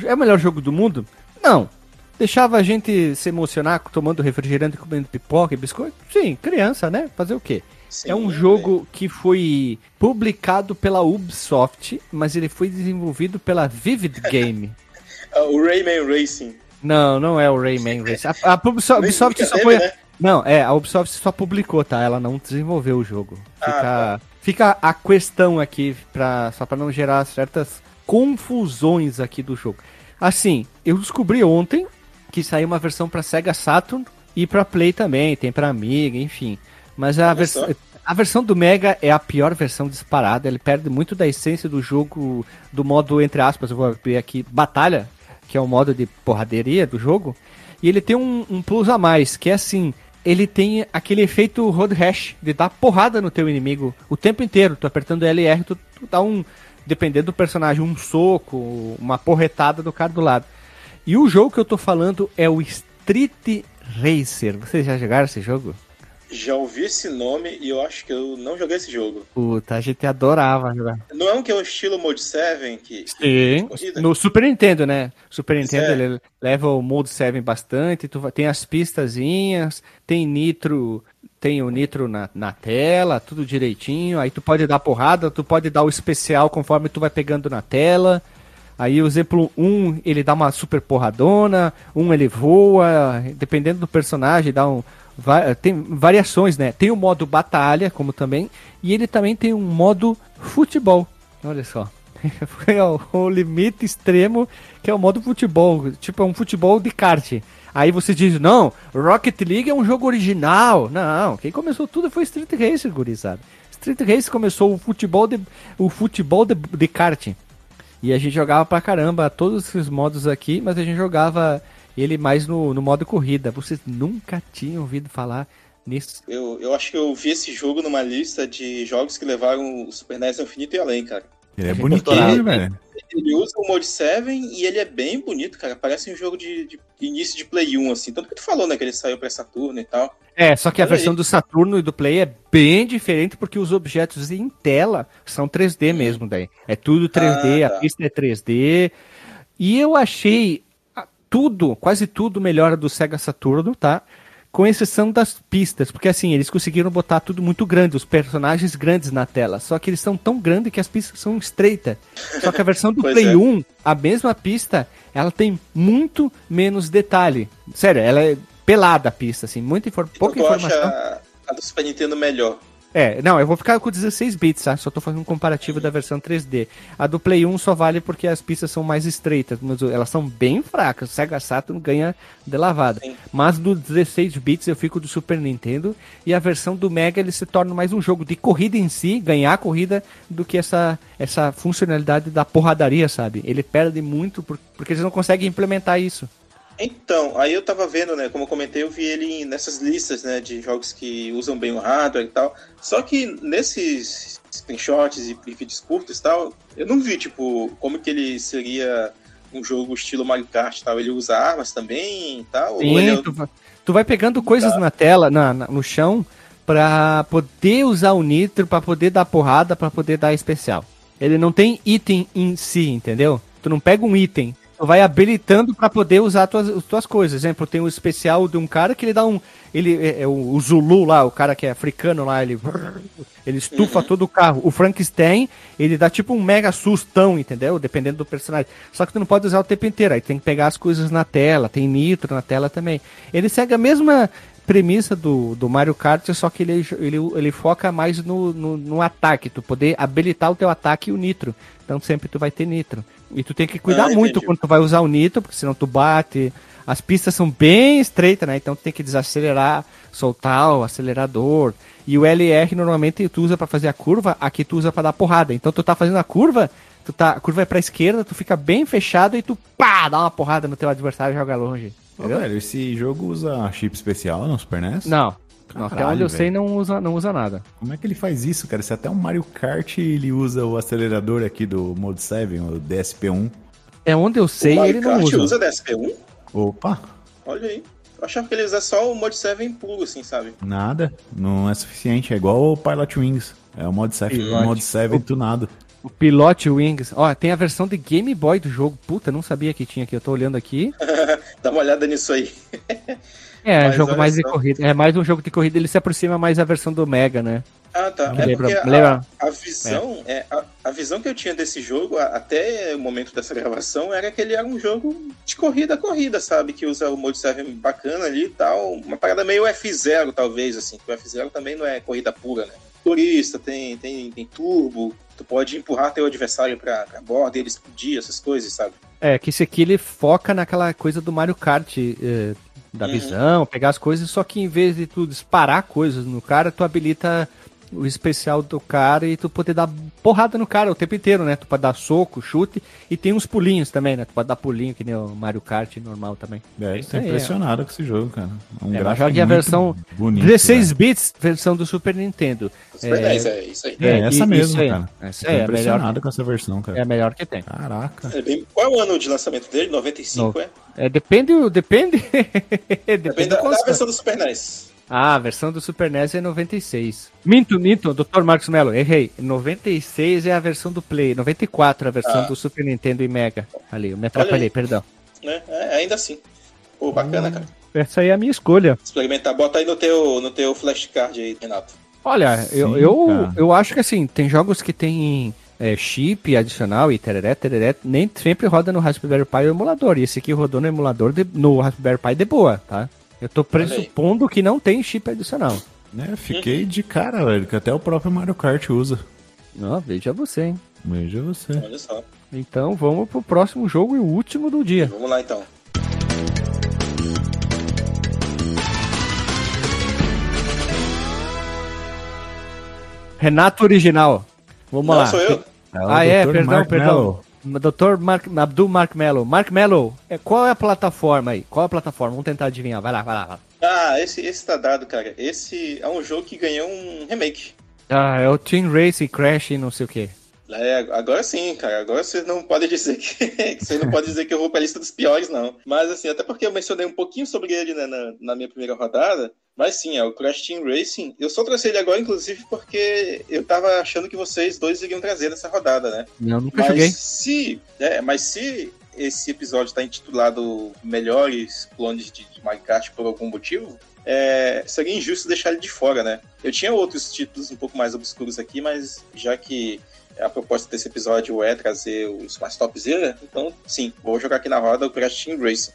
S1: É o melhor jogo do mundo? Não. Deixava a gente se emocionar tomando refrigerante, comendo pipoca e biscoito? Sim, criança, né? Fazer o quê?
S3: Sim,
S1: é um jogo que foi publicado pela Ubisoft, mas ele foi desenvolvido pela Vivid Game.
S3: Ah, O Rayman Racing.
S1: Não, não é o Rayman Race. A, a Ubisoft, Ubisoft só foi.
S3: né?
S1: Não, é, a Ubisoft só publicou, tá? Ela não desenvolveu o jogo. Fica,
S3: Ah,
S1: fica a questão aqui, pra, só pra não gerar certas confusões aqui do jogo. Assim, eu descobri ontem que saiu uma versão pra Sega Saturn e pra Play também, tem pra Amiga, enfim. Mas a
S3: só.
S1: A versão do Mega é a pior versão disparada. Ele perde muito da essência do jogo, do modo, entre aspas, eu vou abrir aqui, batalha, que é o modo de porraderia do jogo. E ele tem um, um plus a mais, que é assim, ele tem aquele efeito road rash, de dar porrada no teu inimigo o tempo inteiro. Tu apertando LR, tu, tu dá um, dependendo do personagem, um soco, uma porretada do cara do lado. E o jogo que eu tô falando é o Street Racer. Vocês já jogaram esse jogo?
S3: Já ouvi esse nome e eu acho que eu não joguei esse jogo.
S1: Puta, a gente adorava jogar.
S3: Não é um que é o estilo Mode 7, que...
S1: Sim.
S3: Corrida?
S1: No Super Nintendo, né? Super Nintendo
S3: é.
S1: ele leva o Mode 7 bastante, tu tem as pistazinhas, tem nitro, tem o nitro na, na tela, tudo direitinho. Aí tu pode dar porrada, tu pode dar o especial conforme tu vai pegando na tela. Aí o exemplo 1, ele dá uma super porradona, um ele voa, dependendo do personagem, dá um tem variações, né? Tem o modo batalha, como também, e ele também tem um modo futebol. Olha só. Foi ao limite extremo, que é o modo futebol, tipo é um futebol de kart. Aí você diz, não, Rocket League é um jogo original. Não, quem começou tudo foi Street Racer, gurizada. Street Racer começou o futebol de, o futebol de, de kart. E a gente jogava pra caramba todos esses modos aqui, mas a gente jogava ele mais no, no modo corrida. Vocês nunca tinham ouvido falar nisso?
S3: Eu, eu acho que eu vi esse jogo numa lista de jogos que levaram o Super NES ao infinito e além, cara.
S2: Ele é
S1: gente
S2: bonitinho, velho.
S3: Ele usa o Mode 7 e ele é bem bonito, cara. Parece um jogo de, de início de Play 1, assim. Tanto que tu falou, né, que ele saiu pra Saturno e tal.
S1: É, só que a
S3: Olha
S1: versão
S3: aí.
S1: do Saturno e do Play é bem diferente porque os objetos em tela são 3D mesmo daí. É tudo 3D,
S3: Ah,
S1: a
S3: tá.
S1: pista é 3D. E eu achei tudo, quase tudo melhor do Sega Saturno, tá? Com exceção das pistas, porque assim, eles conseguiram botar tudo muito grande, os personagens grandes na tela. Só que eles são tão grandes que as pistas são estreitas. Só que a versão do Play
S3: é.
S1: 1, a mesma pista, ela tem muito menos detalhe. Sério, ela é pelada a pista, assim, muita infor pouca informação.
S3: acha a do Super Nintendo melhor.
S1: É, não, eu vou ficar com 16 bits, tá? Só tô fazendo um comparativo da versão 3D. A do Play 1 só vale porque as pistas são mais estreitas, mas elas são bem fracas. O Sega Saturn ganha de lavada.
S3: Sim.
S1: Mas do 16 bits eu fico do Super Nintendo e a versão do Mega ele se torna mais um jogo de corrida em si, ganhar a corrida, do que essa, essa funcionalidade da porradaria, sabe? Ele perde muito por- porque eles não conseguem implementar isso.
S3: Então, aí eu tava vendo, né, como eu comentei, eu vi ele nessas listas, né, de jogos que usam bem o hardware e tal. Só que nesses screenshots e e vídeos curtos e tal, eu não vi, tipo, como que ele seria um jogo estilo Mario Kart e tal. Ele usa armas também e tal?
S1: Sim,
S3: é-
S1: tu, vai- tu vai pegando coisas na tela, na, na- no chão, pra poder usar o nitro, pra poder dar porrada, pra poder dar especial. Ele não tem item em si, entendeu? Tu não pega um item, tu vai habilitando pra poder usar tuas, as tuas coisas. Exemplo, tem um especial de um cara que ele dá um. Ele é, é o, o Zulu lá, o cara que é africano lá, ele. Ele estufa todo o carro. O Frankenstein, ele dá tipo um mega sustão, entendeu? Dependendo do personagem. Só que tu não pode usar o tempo inteiro. Aí tem que pegar as coisas na tela, tem nitro na tela também. Ele segue a mesma premissa do, do Mario Kart, só que ele, ele, ele foca mais no, no, no ataque, tu poder habilitar o teu ataque e o nitro. Então sempre tu vai ter nitro. E tu tem que cuidar
S3: Ah,
S1: muito quando tu vai usar o nitro, porque senão tu bate. As pistas são bem estreitas, né? Então tu tem que desacelerar, soltar o acelerador. E o LR normalmente tu usa pra fazer a curva, aqui tu usa pra dar porrada. Então tu tá fazendo a curva, tu tá, a curva é pra esquerda, tu fica bem fechado e tu pá, dá uma porrada no teu adversário e joga longe.
S2: Ô, velho, esse jogo usa chip especial no Super NES?
S1: Não. Não, até
S2: Caralho,
S1: onde eu sei
S2: velho.
S1: não usa, não usa nada.
S2: Como é que ele faz isso, cara? Se até o Mario Kart ele usa o acelerador aqui do Mode 7, o DSP1.
S1: É onde eu sei
S3: o Mario
S1: ele não
S3: Kart
S1: usa.
S3: usa DSP1?
S2: Opa,
S3: Olha aí. Eu achava que ele usa só o Mode 7 puro, assim, sabe?
S2: nada. Não é suficiente. É igual o Pilot Wings. É o Mode 7,
S1: Pilot.
S2: Mode 7 tunado.
S1: O Pilot Wings. Ó, tem a versão de Game Boy do jogo. Puta, não sabia que tinha aqui. Eu tô olhando aqui.
S3: Dá uma olhada nisso aí.
S1: É,
S3: Mas
S1: jogo mais de corrida. É mais um jogo de corrida. Ele se aproxima mais da versão do Mega, né?
S3: Ah, tá. É
S1: lembra-
S3: porque a, a visão, é. a, a visão que eu tinha desse jogo, até o momento dessa gravação, era que ele era um jogo de corrida a corrida, sabe? Que usa o Mode 7 bacana ali e tal. Uma parada meio F0, talvez, assim. Que o F0 também não é corrida pura, né? Turista, tem, tem, tem turbo, tu pode empurrar teu adversário pra, pra borda e ele explodir, essas coisas, sabe?
S1: É, que esse aqui ele foca naquela coisa do Mario Kart. eh, da
S3: Uhum.
S1: visão, pegar as coisas, só que em vez de tu disparar coisas no cara, tu habilita o especial do cara e tu poder dar porrada no cara o tempo inteiro, né? Tu pode dar soco, chute e tem uns pulinhos também, né? Tu pode dar pulinho que nem o Mario Kart normal também.
S2: É,
S1: Isso
S2: tô
S1: aí,
S2: impressionado com esse jogo, cara. É um
S1: É,
S2: gráfico
S1: a versão
S2: bonito,
S1: 16
S2: velho.
S1: bits, versão do Super Nintendo.
S3: Super
S1: É.
S3: 10, é isso aí.
S2: É, essa
S1: e-
S2: mesmo, cara.
S1: Essa
S2: Tô
S1: é, a melhor,
S2: impressionado com essa versão, cara.
S1: é a melhor que tem.
S2: Caraca.
S3: É bem- Qual é o ano de lançamento dele? 95,
S1: No-
S3: é?
S1: É, depende, depende, depende
S3: Depende da, da versão do Super NES.
S1: Ah, a versão do Super NES é 96. Minto, minto, Dr. Marcos Mello, errei. 96 é a versão do Play, 94 é a versão
S3: Ah.
S1: do Super Nintendo e Mega. Ali, eu me atrapalhei, perdão.
S3: Né? É, ainda assim. Pô, bacana, cara.
S1: Essa aí é a minha escolha.
S3: Experimentar, bota aí no teu, no teu flashcard aí, Renato.
S1: Olha, eu,
S2: Sim,
S1: eu,
S2: cara.
S1: eu acho que assim, tem jogos que tem é, chip adicional e tereré, tereré, nem sempre roda no Raspberry Pi o emulador. E esse aqui rodou no emulador de- no Raspberry Pi de boa, tá? Eu tô pressupondo que não tem chip adicional.
S2: É, fiquei de cara, velho, que até o próprio Mario Kart usa.
S1: Ó, veja você, hein?
S2: Veja você.
S3: Olha só.
S1: Então vamos pro próximo jogo e o último do dia.
S3: Vamos lá então.
S1: Renato Original. Vamos
S3: Não,
S1: lá.
S3: sou eu.
S1: Ah, é,
S2: Dr.
S1: perdão,
S2: Mark
S1: perdão. Dr. Mark, Abdul Mark Mello. Mark Mello, é, qual é a plataforma aí? Qual é a plataforma? Vamos tentar adivinhar. Vai lá, vai lá. vai lá.
S3: Ah, esse, esse tá dado, cara. Esse é um jogo que ganhou um remake.
S1: Ah, é o Team Race Crash e não sei o que.
S3: É, agora sim, cara. Agora vocês não podem dizer que. vocês não podem dizer que eu vou pra lista dos piores, não. Mas assim, até porque eu mencionei um pouquinho sobre ele né, na, na minha primeira rodada. Mas sim, é o Crash Team Racing. Eu só trouxe ele agora, inclusive, porque eu tava achando que vocês dois iriam trazer nessa rodada, né?
S1: Eu nunca
S3: Mas
S1: joguei.
S3: se, é, mas se esse episódio está intitulado Melhores Clones de, Kart por algum motivo, é, seria injusto deixar ele de fora, né? Eu tinha outros títulos um pouco mais obscuros aqui, mas já que a proposta desse episódio é trazer os mais topzera, então sim, vou jogar aqui na roda o Crash Team Racing.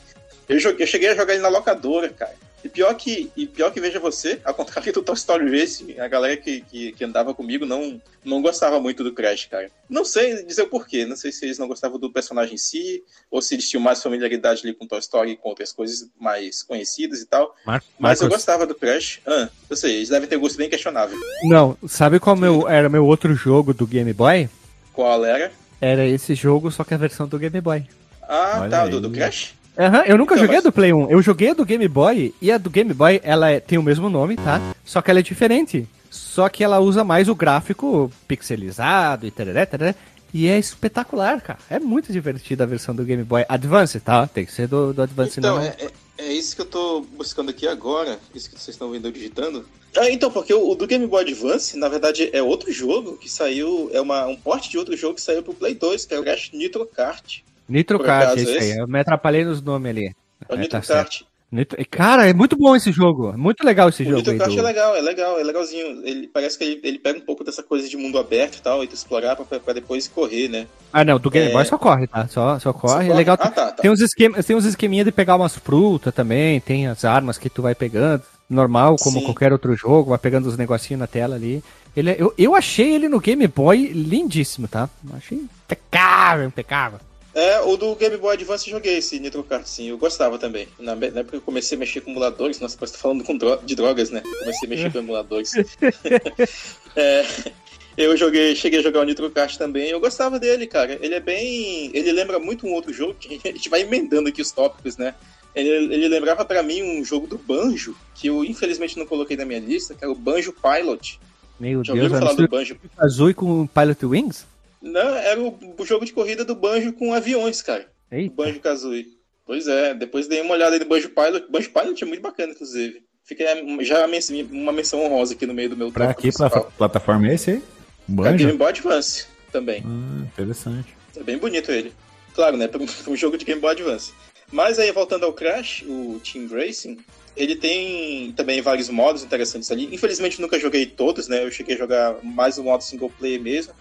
S3: Eu, joguei, eu cheguei a jogar ele na locadora, cara. E pior que, e pior que veja você, ao contrário do Toy Story Racing, a galera que, que, que andava comigo não, não gostava muito do Crash, cara. Não sei dizer o porquê, não sei se eles não gostavam do personagem em si, ou se eles tinham mais familiaridade ali com Toy Story e com outras coisas mais conhecidas e tal.
S1: Mar
S3: Mas eu gostava do Crash. Ah, eu sei, eles devem ter gosto bem questionável.
S1: Não, sabe qual meu, era meu outro jogo do Game Boy?
S3: Qual era?
S1: Era esse jogo, só que a versão do Game Boy.
S3: Ah,
S2: Olha
S3: tá,
S2: aí.
S3: do, do Crash?
S1: Aham, eu nunca
S3: Então,
S1: joguei a
S3: mas-
S1: do Play 1. Eu joguei a do Game Boy e a do Game Boy ela é- tem o mesmo nome, tá? Só que ela é diferente. Só que ela usa mais o gráfico pixelizado e tereré, tereré. E é espetacular, cara. É muito divertida a versão do Game Boy Advance, tá? Tem que ser do, do Advance
S3: Então,
S1: não.
S3: é, é, é isso que eu tô buscando aqui agora, isso que vocês estão vendo eu digitando. Ah, então, porque o, o do Game Boy Advance, na verdade, é outro jogo que saiu, é uma, um porte de outro jogo que saiu pro Play 2, que é o Crash Nitro Kart.
S1: Nitro Kart,
S3: acaso,
S1: isso aí. Eu me atrapalhei nos nomes ali.
S3: É o
S1: É,
S3: Nitro
S1: tá certo.
S3: Kart.
S1: Nitro- Cara, é muito bom esse jogo. É Muito legal esse
S3: O
S1: jogo
S3: Nitro
S1: aí.
S3: Kart
S1: do-
S3: é legal, é legal, é legalzinho. Ele parece que ele, ele pega um pouco dessa coisa de mundo aberto e tal, e tu explorar pra, pra depois correr, né?
S1: Ah, não, do Game
S3: É.
S1: Boy só corre, tá? Só, só corre.
S3: Só
S1: É legal.
S3: Ah, tá, tá.
S1: Tem uns esquemas, tem uns esqueminha de pegar umas frutas também, tem as armas que tu vai pegando, normal, como
S3: Sim.
S1: qualquer outro jogo, vai pegando os negocinhos na tela ali. Ele é- eu, eu achei ele no Game Boy lindíssimo, tá? Achei impecável, impecável.
S3: É, o do Game Boy Advance eu joguei esse Nitro Kart, sim. Eu gostava também. Na, na época eu comecei a mexer com emuladores. Nossa, você tá falando com dro de drogas, né? Comecei a mexer com emuladores. é, eu joguei, cheguei a jogar o Nitro Kart também. Eu gostava dele, cara. Ele é bem. Ele lembra muito um outro jogo. Que a gente vai emendando aqui os tópicos, né? Ele, ele lembrava para mim um jogo do Banjo, que eu infelizmente não coloquei na minha lista, que era o Banjo Pilot.
S1: Meu
S3: Já
S1: Deus,
S3: ouviu falar do Banjo?
S1: Azul com Pilot Wings?
S3: Não, era o, jogo de corrida do Banjo com aviões, cara. O
S1: Eita.
S3: Banjo Kazooie. Pois é, depois dei uma olhada aí no Banjo Pilot. Banjo Pilot é muito bacana, inclusive. Fica já uma menção honrosa aqui no meio do meu
S2: Pra que
S3: principal.
S2: plataforma é esse aí?
S3: É
S2: Banjo?
S3: Game Boy Advance também.
S2: Ah, interessante.
S3: É bem bonito ele. Claro, né? Para um, pra um jogo de Game Boy Advance. Mas aí, voltando ao Crash, o Team Racing, ele tem também vários modos interessantes ali. Infelizmente, nunca joguei todos, né? Eu cheguei a jogar mais o modo single player mesmo.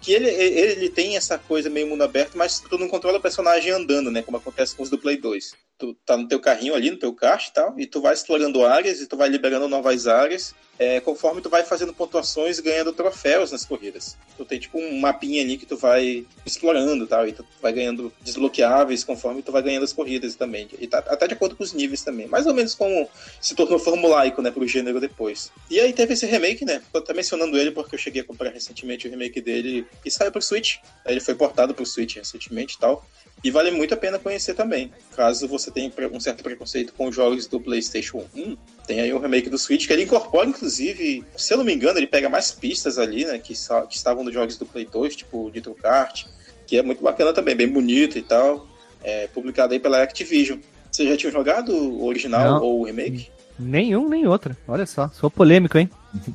S3: Que ele, ele tem essa coisa meio mundo aberto, mas tu não controla o personagem andando, né? Como acontece com os do Play 2. Tu tá no teu carrinho ali, no teu kart e tal, e tu vai explorando áreas e tu vai liberando novas áreas é, conforme tu vai fazendo pontuações ganhando troféus nas corridas. Tu tem tipo um mapinha ali que tu vai explorando tal, e tu vai ganhando desbloqueáveis conforme tu vai ganhando as corridas também. E tá, até de acordo com os níveis também. Mais ou menos como se tornou formulaico, né, pro gênero depois. E aí teve esse remake, né? Tô até mencionando ele porque eu cheguei a comprar recentemente o remake dele e saiu pro Switch. Ele foi portado pro Switch recentemente e tal. E vale muito a pena conhecer também. Caso você tenha um certo preconceito com os jogos do PlayStation 1, tem aí o remake do Switch, que ele incorpora, inclusive, se eu não me engano, ele pega mais pistas ali, né, que, que estavam nos jogos do Play 2, tipo Nitro Kart, que é muito bacana também, bem bonito e tal. É, publicado aí pela Activision. Você já tinha jogado o original
S1: Não.
S3: ou o remake?
S1: Nenhum, nem outro. Olha só, sou polêmico, hein?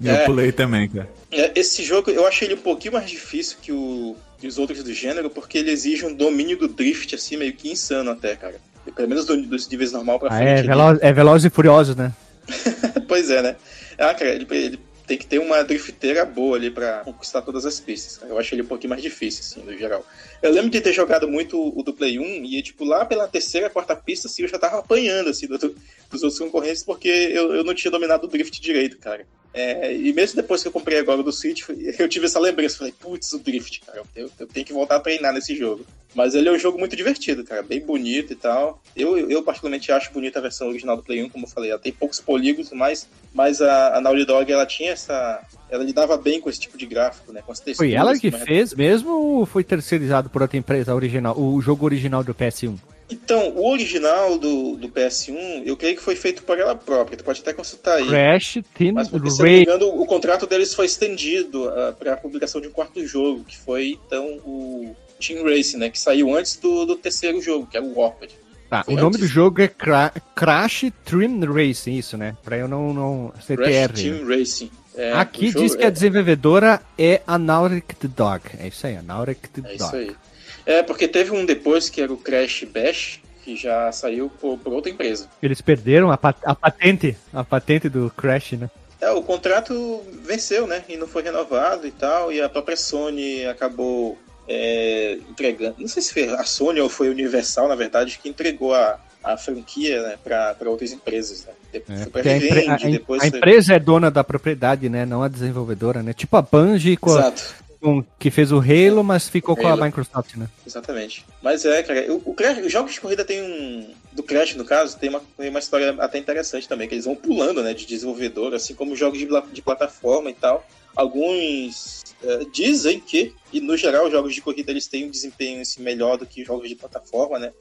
S2: Eu
S3: É.
S2: pulei também, cara.
S3: É, Esse jogo eu achei ele um pouquinho mais difícil que, o, que os outros do gênero, porque ele exige um domínio do drift, assim, meio que insano até, cara. E Pelo menos do- dos níveis normal pra
S1: Ah,
S3: frente.
S1: é, veloz, é Velozes e Furiosos, né?
S3: pois é, né? Ah, cara, ele, ele tem que ter uma drifteira boa ali pra conquistar todas as pistas. cara. Eu acho ele um pouquinho mais difícil, assim, no geral. Eu lembro de ter jogado muito o do Play 1 e, tipo, lá pela terceira, quarta pista, assim, eu já tava apanhando, assim, do, dos outros concorrentes porque eu, eu não tinha dominado o drift direito, cara. É, e mesmo depois que eu comprei agora do Switch, eu tive essa lembrança. Falei, putz, o drift, cara, eu, eu tenho que voltar a treinar nesse jogo. Mas ele é um jogo muito divertido, cara, bem bonito e tal. Eu, eu, particularmente acho bonita a versão original do Play 1, como eu falei, ela tem poucos polígonos, mas, mas a, a Naughty Dog, ela tinha essa... Ela lidava bem com esse tipo de gráfico, né, com as texturas.
S1: Foi ela que fez mesmo ou foi terceirizado por outra empresa original? O jogo original do PS1?
S3: Então, o original do, do PS1, eu creio que foi feito por ela própria, tu pode até consultar aí.
S1: Crash Team
S3: Mas porque, se não me engano, o contrato deles foi estendido para a publicação de um quarto jogo, que foi então o Team Racing, né? Que saiu antes do, do terceiro jogo, que é o Warped.
S1: Tá,
S3: foi
S1: o nome
S3: antes.
S1: do jogo é Cra- Crash Trim Racing, isso, né? Pra eu não. não
S3: Crash
S1: CTR.
S3: Team Racing. É,
S1: Aqui diz que a desenvolvedora é a Nautic the Dog. É isso aí, a Nautic the
S3: É
S1: Dog.
S3: isso aí. É, porque teve um depois que era o Crash Bash, que já saiu por, por outra empresa.
S1: Eles perderam a, pat- a patente, a patente do Crash, né?
S3: É, o contrato venceu, né? E não foi renovado e tal. E a própria Sony acabou é, entregando. Não sei se foi a Sony ou foi a Universal, na verdade, que entregou a, a franquia né, para outras empresas. Né? De-
S1: É,
S3: foi pra
S1: porque a, empre- a-
S3: depois
S1: a
S3: foi-
S1: empresa é dona da propriedade, né? Não a desenvolvedora, né? Tipo a Bungie com a-
S3: Exato,
S1: com- que fez o Halo, mas ficou com a
S3: Halo.
S1: Microsoft, né?
S3: exatamente. Mas é, cara, o, o Crash, os jogos de corrida tem um. Do Crash, no caso, tem uma, tem uma história até interessante também, que eles vão pulando, né, de desenvolvedor, assim como os jogos de, de plataforma e tal. Alguns eh, dizem que, e no geral, os jogos de corrida eles têm um desempenho assim, melhor do que os jogos de plataforma, né?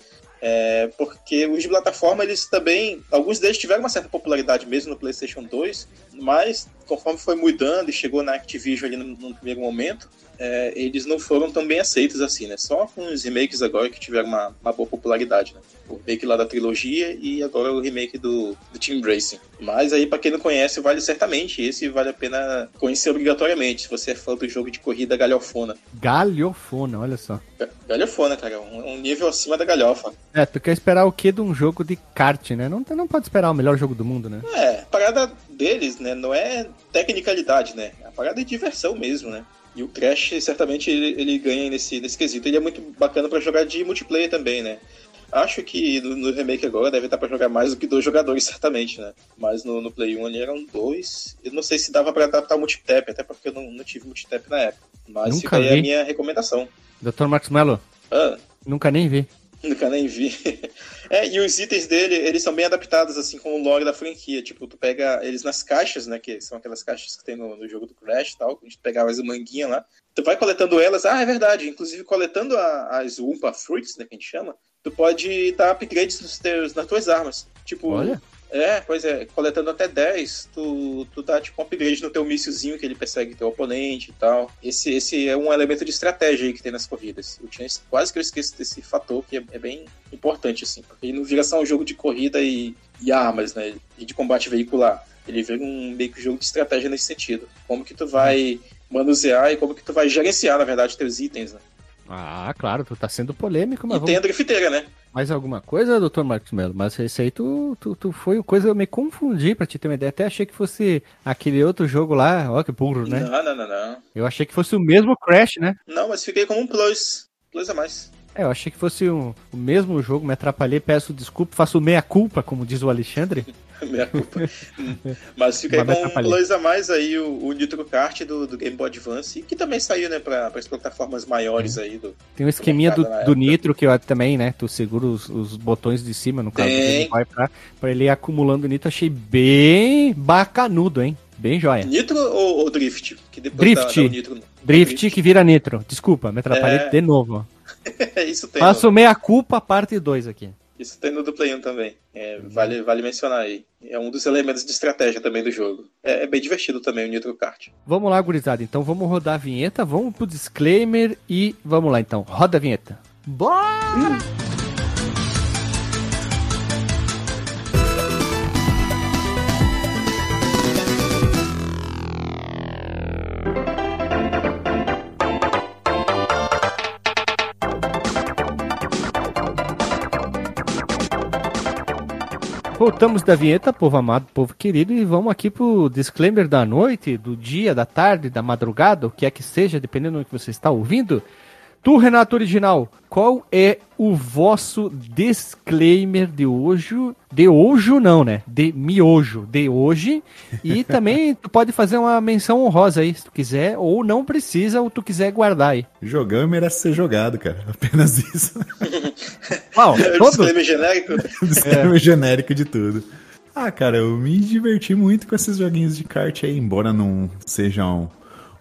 S3: É, porque os de plataforma, eles também. Alguns deles tiveram uma certa popularidade mesmo no PlayStation 2, mas conforme foi mudando e chegou na Activision ali no, no primeiro momento, é, eles não foram tão bem aceitos assim, né? Só com os remakes agora que tiveram uma, uma boa popularidade, né? O remake lá da trilogia e agora o remake do, do Team Racing. Mas aí, pra quem não conhece, vale certamente. Esse vale a pena conhecer obrigatoriamente, se você é fã do jogo de corrida galhofona.
S1: Galhofona, olha só.
S3: Ga- Galhofona, cara, um, um nível acima da galhofa.
S1: É, tu quer esperar o quê de um jogo de kart, né? Não, não pode esperar o melhor jogo do mundo, né?
S3: É, a parada deles, né, não é tecnicalidade, né? A parada é diversão mesmo, né? E o Crash, certamente, ele, ele ganha nesse, nesse quesito. Ele é muito bacana pra jogar de multiplayer também, né? Acho que no, no remake agora deve estar pra jogar mais do que dois jogadores, certamente, né? Mas no, no Play 1 ali eram dois. Eu não sei se dava pra adaptar o multitap, até porque eu não, não tive multitap na época. Mas
S1: Nunca
S3: fica aí
S1: vi.
S3: a minha recomendação.
S1: Dr. Marcos Mello,
S3: Ah,
S1: Nunca nem vi.
S3: Nunca nem vi. É, e os itens dele, eles são bem adaptados, assim, com o lore da franquia. Tipo, tu pega eles nas caixas, né? Que são aquelas caixas que tem no, no jogo do Crash e tal. A gente pegava as manguinhas lá. Tu vai coletando elas. Ah, é verdade. Inclusive, coletando a, as Wumpa Fruits, né? Que a gente chama. Tu pode dar upgrades nos teus, nas tuas armas. Tipo,
S1: Olha.
S3: É, pois é, coletando até 10, tu, tu dá tipo um upgrade no teu míssilzinho que ele persegue teu oponente e tal. Esse, esse é um elemento de estratégia aí que tem nas corridas. Eu tinha quase que eu esqueço desse fator que é, é bem importante, assim, porque ele não vira só um jogo de corrida e, e armas, né? E de combate veicular. Ele vira um meio que jogo de estratégia nesse sentido. Como que tu vai manusear e como que tu vai gerenciar, na verdade, teus itens, né?
S1: Ah, claro, tu tá sendo polêmico, mas
S3: E tem a drifteira, né?
S1: Mais alguma coisa, doutor Marcos Melo? Mas esse aí tu, tu, tu foi coisa, eu me confundi pra te ter uma ideia. Até achei que fosse aquele outro jogo lá, ó que burro, né?
S3: Não, não, não, não.
S1: Eu achei que fosse o mesmo Crash, né?
S3: Não, mas fiquei como um plus. Plus a mais.
S1: É, eu achei que fosse um- o mesmo jogo, me atrapalhei, peço desculpa, faço meia culpa, como diz o Alexandre.
S3: Minha culpa. Mas fica aí com um plus a mais aí o, o Nitro Kart do, do Game Boy Advance, que também saiu, né, pra, as plataformas maiores aí do.
S1: Tem um esqueminha do, do. Nitro que eu também, né? Tu segura os, os botões de cima, no caso do
S3: Tem.
S1: Game Boy, pra, pra ele ir acumulando nitro. Achei bem bacanudo, hein? Bem joia.
S3: Nitro ou, ou Drift? Que depois
S1: Drift.
S3: dá- dá Nitro.
S1: Drift que vira Nitro. Desculpa, me atrapalhei
S3: É.
S1: de novo.
S3: Isso tem.
S1: Faço
S3: no,
S1: meia culpa, parte 2 aqui.
S3: isso tem no do Play 1 também. É, vale, vale mencionar aí. É um dos elementos de estratégia também do jogo. É, é bem divertido também o Nitro Kart.
S1: Vamos lá, gurizada. Então vamos rodar a vinheta, vamos pro disclaimer e vamos lá então. Roda a vinheta. Bora! Voltamos da vinheta, povo amado, povo querido, e vamos aqui pro disclaimer da noite, do dia, da tarde, da madrugada, o que é que seja, dependendo do que você está ouvindo. Tu, Renato Original, qual é o vosso disclaimer de hoje? De hoje não, né? De miojo, de hoje. E também tu pode fazer uma menção honrosa aí, se tu quiser, ou não precisa, ou tu quiser guardar aí.
S2: Jogão merece ser jogado, cara. Apenas isso.
S1: Uau,
S3: É o
S1: todos?
S3: disclaimer genérico.
S2: O disclaimer genérico de tudo. Ah, cara, eu me diverti muito com esses joguinhos de kart aí, embora não sejam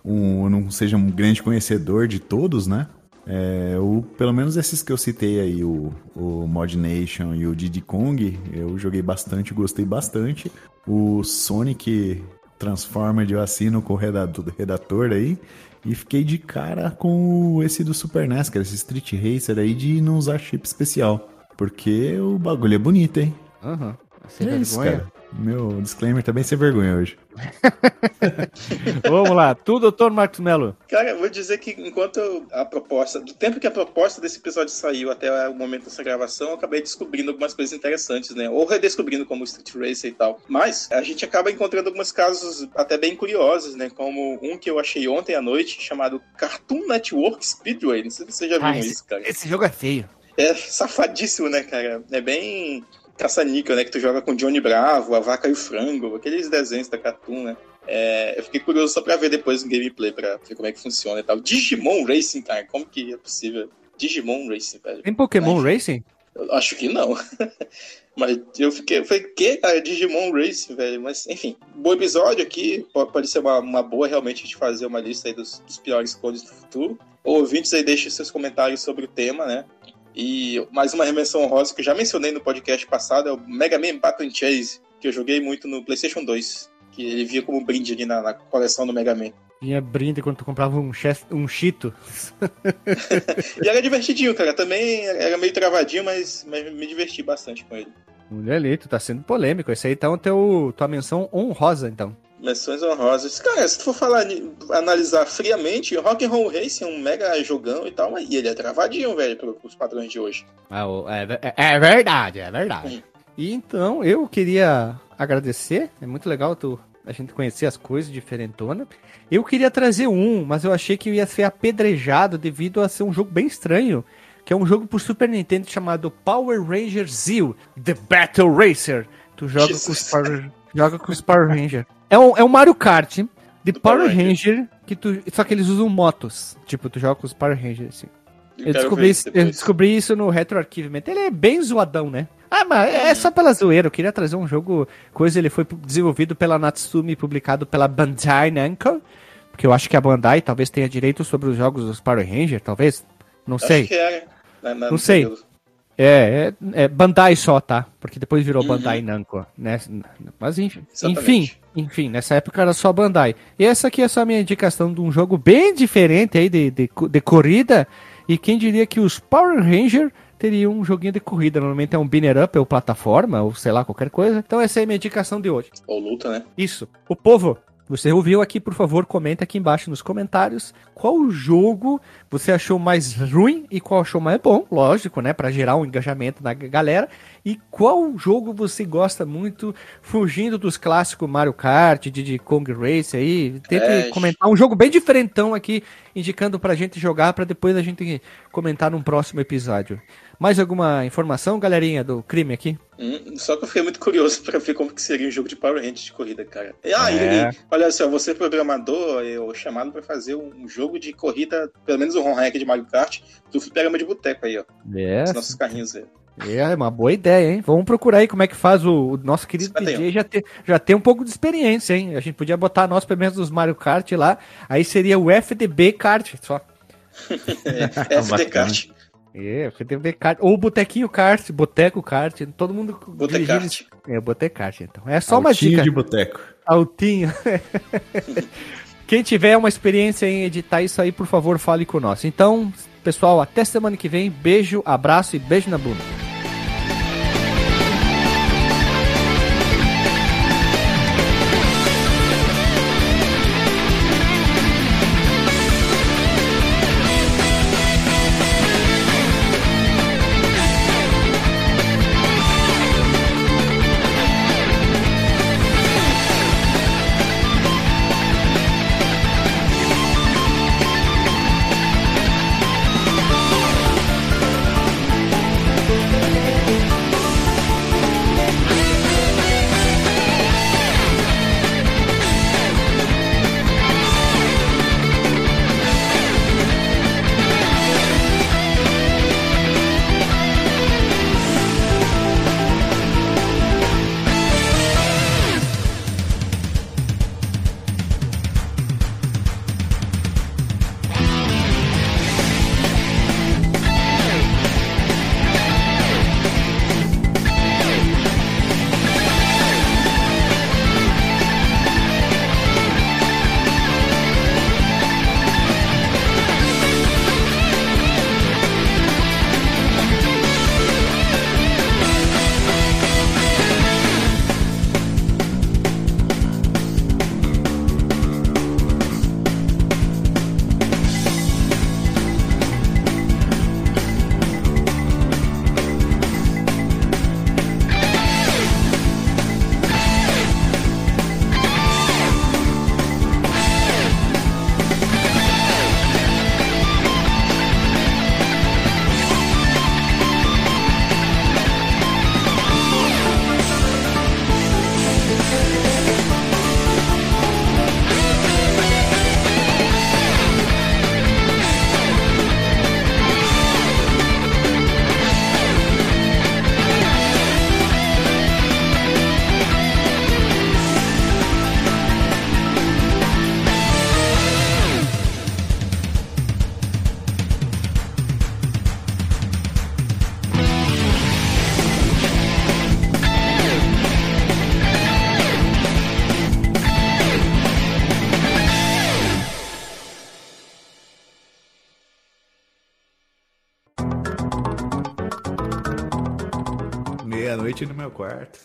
S2: um, não seja um grande conhecedor de todos, né? É, o, pelo menos esses que eu citei aí, o, o Mod Nation e o Diddy Kong, eu joguei bastante, gostei bastante. O Sonic Transformed eu assino com o redator, redator aí. E fiquei de cara com esse do Super NES, cara, esse Street Racer aí de não usar chip especial. Porque o bagulho é bonito, hein?
S1: Aham. Sem
S2: é isso,
S1: vergonha.
S2: cara. Meu disclaimer também sem vergonha hoje.
S1: Vamos lá, tu, doutor Marcos Melo.
S3: Cara, eu vou dizer que enquanto a proposta, do tempo que a proposta desse episódio saiu até o momento dessa gravação, eu acabei descobrindo algumas coisas interessantes, né? Ou redescobrindo como Street Racer e tal. Mas a gente acaba encontrando alguns casos até bem curiosos, né? Como um que eu achei ontem à noite, chamado Cartoon Network Speedway. Não sei se você já viu
S1: Ah, esse-
S3: isso, cara.
S1: Esse jogo é feio.
S3: É safadíssimo, né, cara? É bem caça-níquel, né? Que tu joga com Johnny Bravo, a vaca e o frango, aqueles desenhos da Cartoon, né? É, eu fiquei curioso só pra ver depois no gameplay, pra ver como é que funciona e tal. Digimon Racing, cara, como que é possível? Digimon Racing, velho.
S1: Tem Pokémon
S3: Mas-
S1: Racing?
S3: Eu acho que não. Mas eu fiquei, eu falei, que, cara, Digimon Racing, velho? Mas, enfim, bom episódio aqui. Pode, ser uma, uma boa realmente a gente fazer uma lista aí dos, dos piores clones do futuro. Ouvintes aí, deixem seus comentários sobre o tema, né? E mais uma remensão honrosa que eu já mencionei no podcast passado é o Mega Man Battle Chase, que eu joguei muito no PlayStation 2. Que ele via como brinde ali na, na coleção do Mega Man.
S1: Vinha brinde quando tu comprava um, chest, um Cheeto.
S3: E era divertidinho, cara. Também era meio travadinho, mas, mas me diverti bastante com ele.
S1: Olha ali, tu tá sendo polêmico. Esse aí tá o teu, tua menção honrosa, então.
S3: Menções honrosas. Cara, se tu for falar, analisar friamente, Rock and Roll Racing é um mega jogão e tal, mas e ele é travadinho, velho, pros padrões de hoje.
S1: Ah, é, é- é verdade, é verdade. E então, eu queria agradecer. É muito legal tu, a gente conhecer as coisas diferentonas. Eu queria trazer um, mas eu achei que ia ser apedrejado devido a ser um jogo bem estranho. Que é um jogo por Super Nintendo chamado Power Ranger Zeo The Battle Racer. Tu joga com os
S3: Jesus.
S1: Power, joga com os Power Ranger. É um, é um Mario Kart de Power
S3: Power
S1: Ranger, que tu, só que eles usam motos. Tipo, tu joga com os Power Rangers assim. Eu
S3: quero
S1: descobri, isso, eu descobri isso no. Ele é bem zoadão, né? Ah, mas é só pela zoeira. Eu queria trazer um jogo, coisa, ele foi desenvolvido pela Natsumi, publicado pela Bandai Namco, porque eu acho que a Bandai talvez tenha direito sobre os jogos dos Power Ranger, talvez. Não
S3: Acho
S1: sei.
S3: que era. Na- na-
S1: Não sei.
S3: no-
S1: É, é, é Bandai só, tá? Porque depois virou
S3: Uhum.
S1: Bandai Namco, né? Mas enfim, enfim,
S3: Exatamente.
S1: enfim, nessa época era só Bandai. E essa aqui é só a minha indicação de um jogo bem diferente aí de, de, de corrida. E quem diria que os Power Ranger teriam um joguinho de corrida? Normalmente é um binner up ou plataforma, ou sei lá, qualquer coisa. Então essa é a minha indicação de hoje.
S3: Ou luta, né?
S1: Isso. O povo, você ouviu aqui, por favor, comenta aqui embaixo nos comentários qual jogo você achou mais ruim e qual achou mais bom, lógico, né, Pra gerar um engajamento na galera. E qual jogo você gosta muito, fugindo dos clássicos Mario Kart, Diddy Kong Race aí. Tente
S3: É,
S1: comentar um jogo bem diferentão aqui, indicando pra gente jogar, pra depois a gente comentar num próximo episódio. Mais alguma informação, galerinha, do crime aqui?
S3: Hum, só que eu fiquei muito curioso pra ver como que seria um jogo de Power Rangers de corrida, cara. E, ah,
S1: É.
S3: e, olha só, você é programador, eu chamado pra fazer um jogo de corrida, pelo menos um home hack de Mario Kart, do fliperama de boteco aí, ó.
S1: É,
S3: Os nossos carrinhos aí.
S1: É uma boa ideia, hein? Vamos procurar aí como é que faz o, o nosso querido
S3: Isso vai ter.
S1: Já tem, já tem um pouco de experiência, hein? A gente podia botar nós pelo menos dos Mario Kart lá, aí seria o FDB Kart só.
S3: É, FD
S2: bacana.
S3: Kart,
S1: É, FDB Kart. Ou Botequinho Kart, Boteco Kart, todo mundo
S3: Botecart.
S1: É, Botecart, então. É só uma
S2: Altinho
S1: dica.
S2: de boteco.
S1: Altinho. Quem tiver uma experiência em editar isso aí, por favor, fale com nós. Então, pessoal, até semana que vem. Beijo, abraço e beijo na bunda.
S2: No quarto.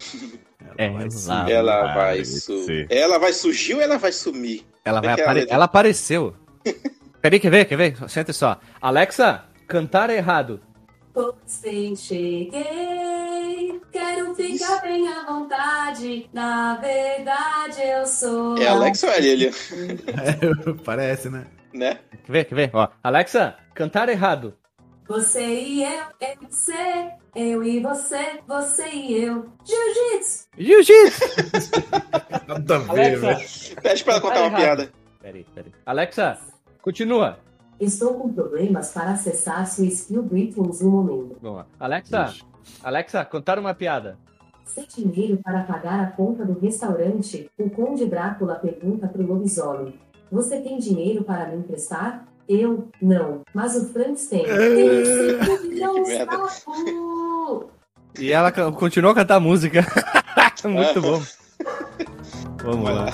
S1: É,
S2: vai.
S3: Ela vai, su...
S2: ser.
S3: ela vai surgir ou ela vai sumir?
S1: Ela, vai
S3: É
S1: apare-
S3: ela-
S1: ela apareceu. Peraí, quer ver? Quer ver? Senta só. Alexa, cantar errado.
S5: Pois bem, cheguei. Quero ficar bem à vontade. Na verdade, eu sou.
S3: É Alex ou é ele?
S2: Parece, né?
S3: Né?
S1: Quer ver? Quer ver? Ó. Alexa, cantar errado.
S5: Você e eu, eu e você. Eu e você, você e eu. Jiu-jitsu!
S1: Jiu-jitsu!
S2: Nada a ver, velho.
S3: Pede pra ela contar uma piada.
S1: Peraí, peraí. Alexa, continua.
S5: Estou com problemas para acessar seu skill Britons no momento.
S1: Vamos lá. Alexa, Alexa, contar uma piada.
S5: Sem dinheiro para pagar a conta do restaurante, o Conde Drácula pergunta pro lobisomem: Você tem dinheiro para me emprestar? Eu, não. Mas o Franks tem.
S3: Merda.
S5: papo!
S1: E ela continuou a cantar música. Muito bom. Vamos
S3: lá.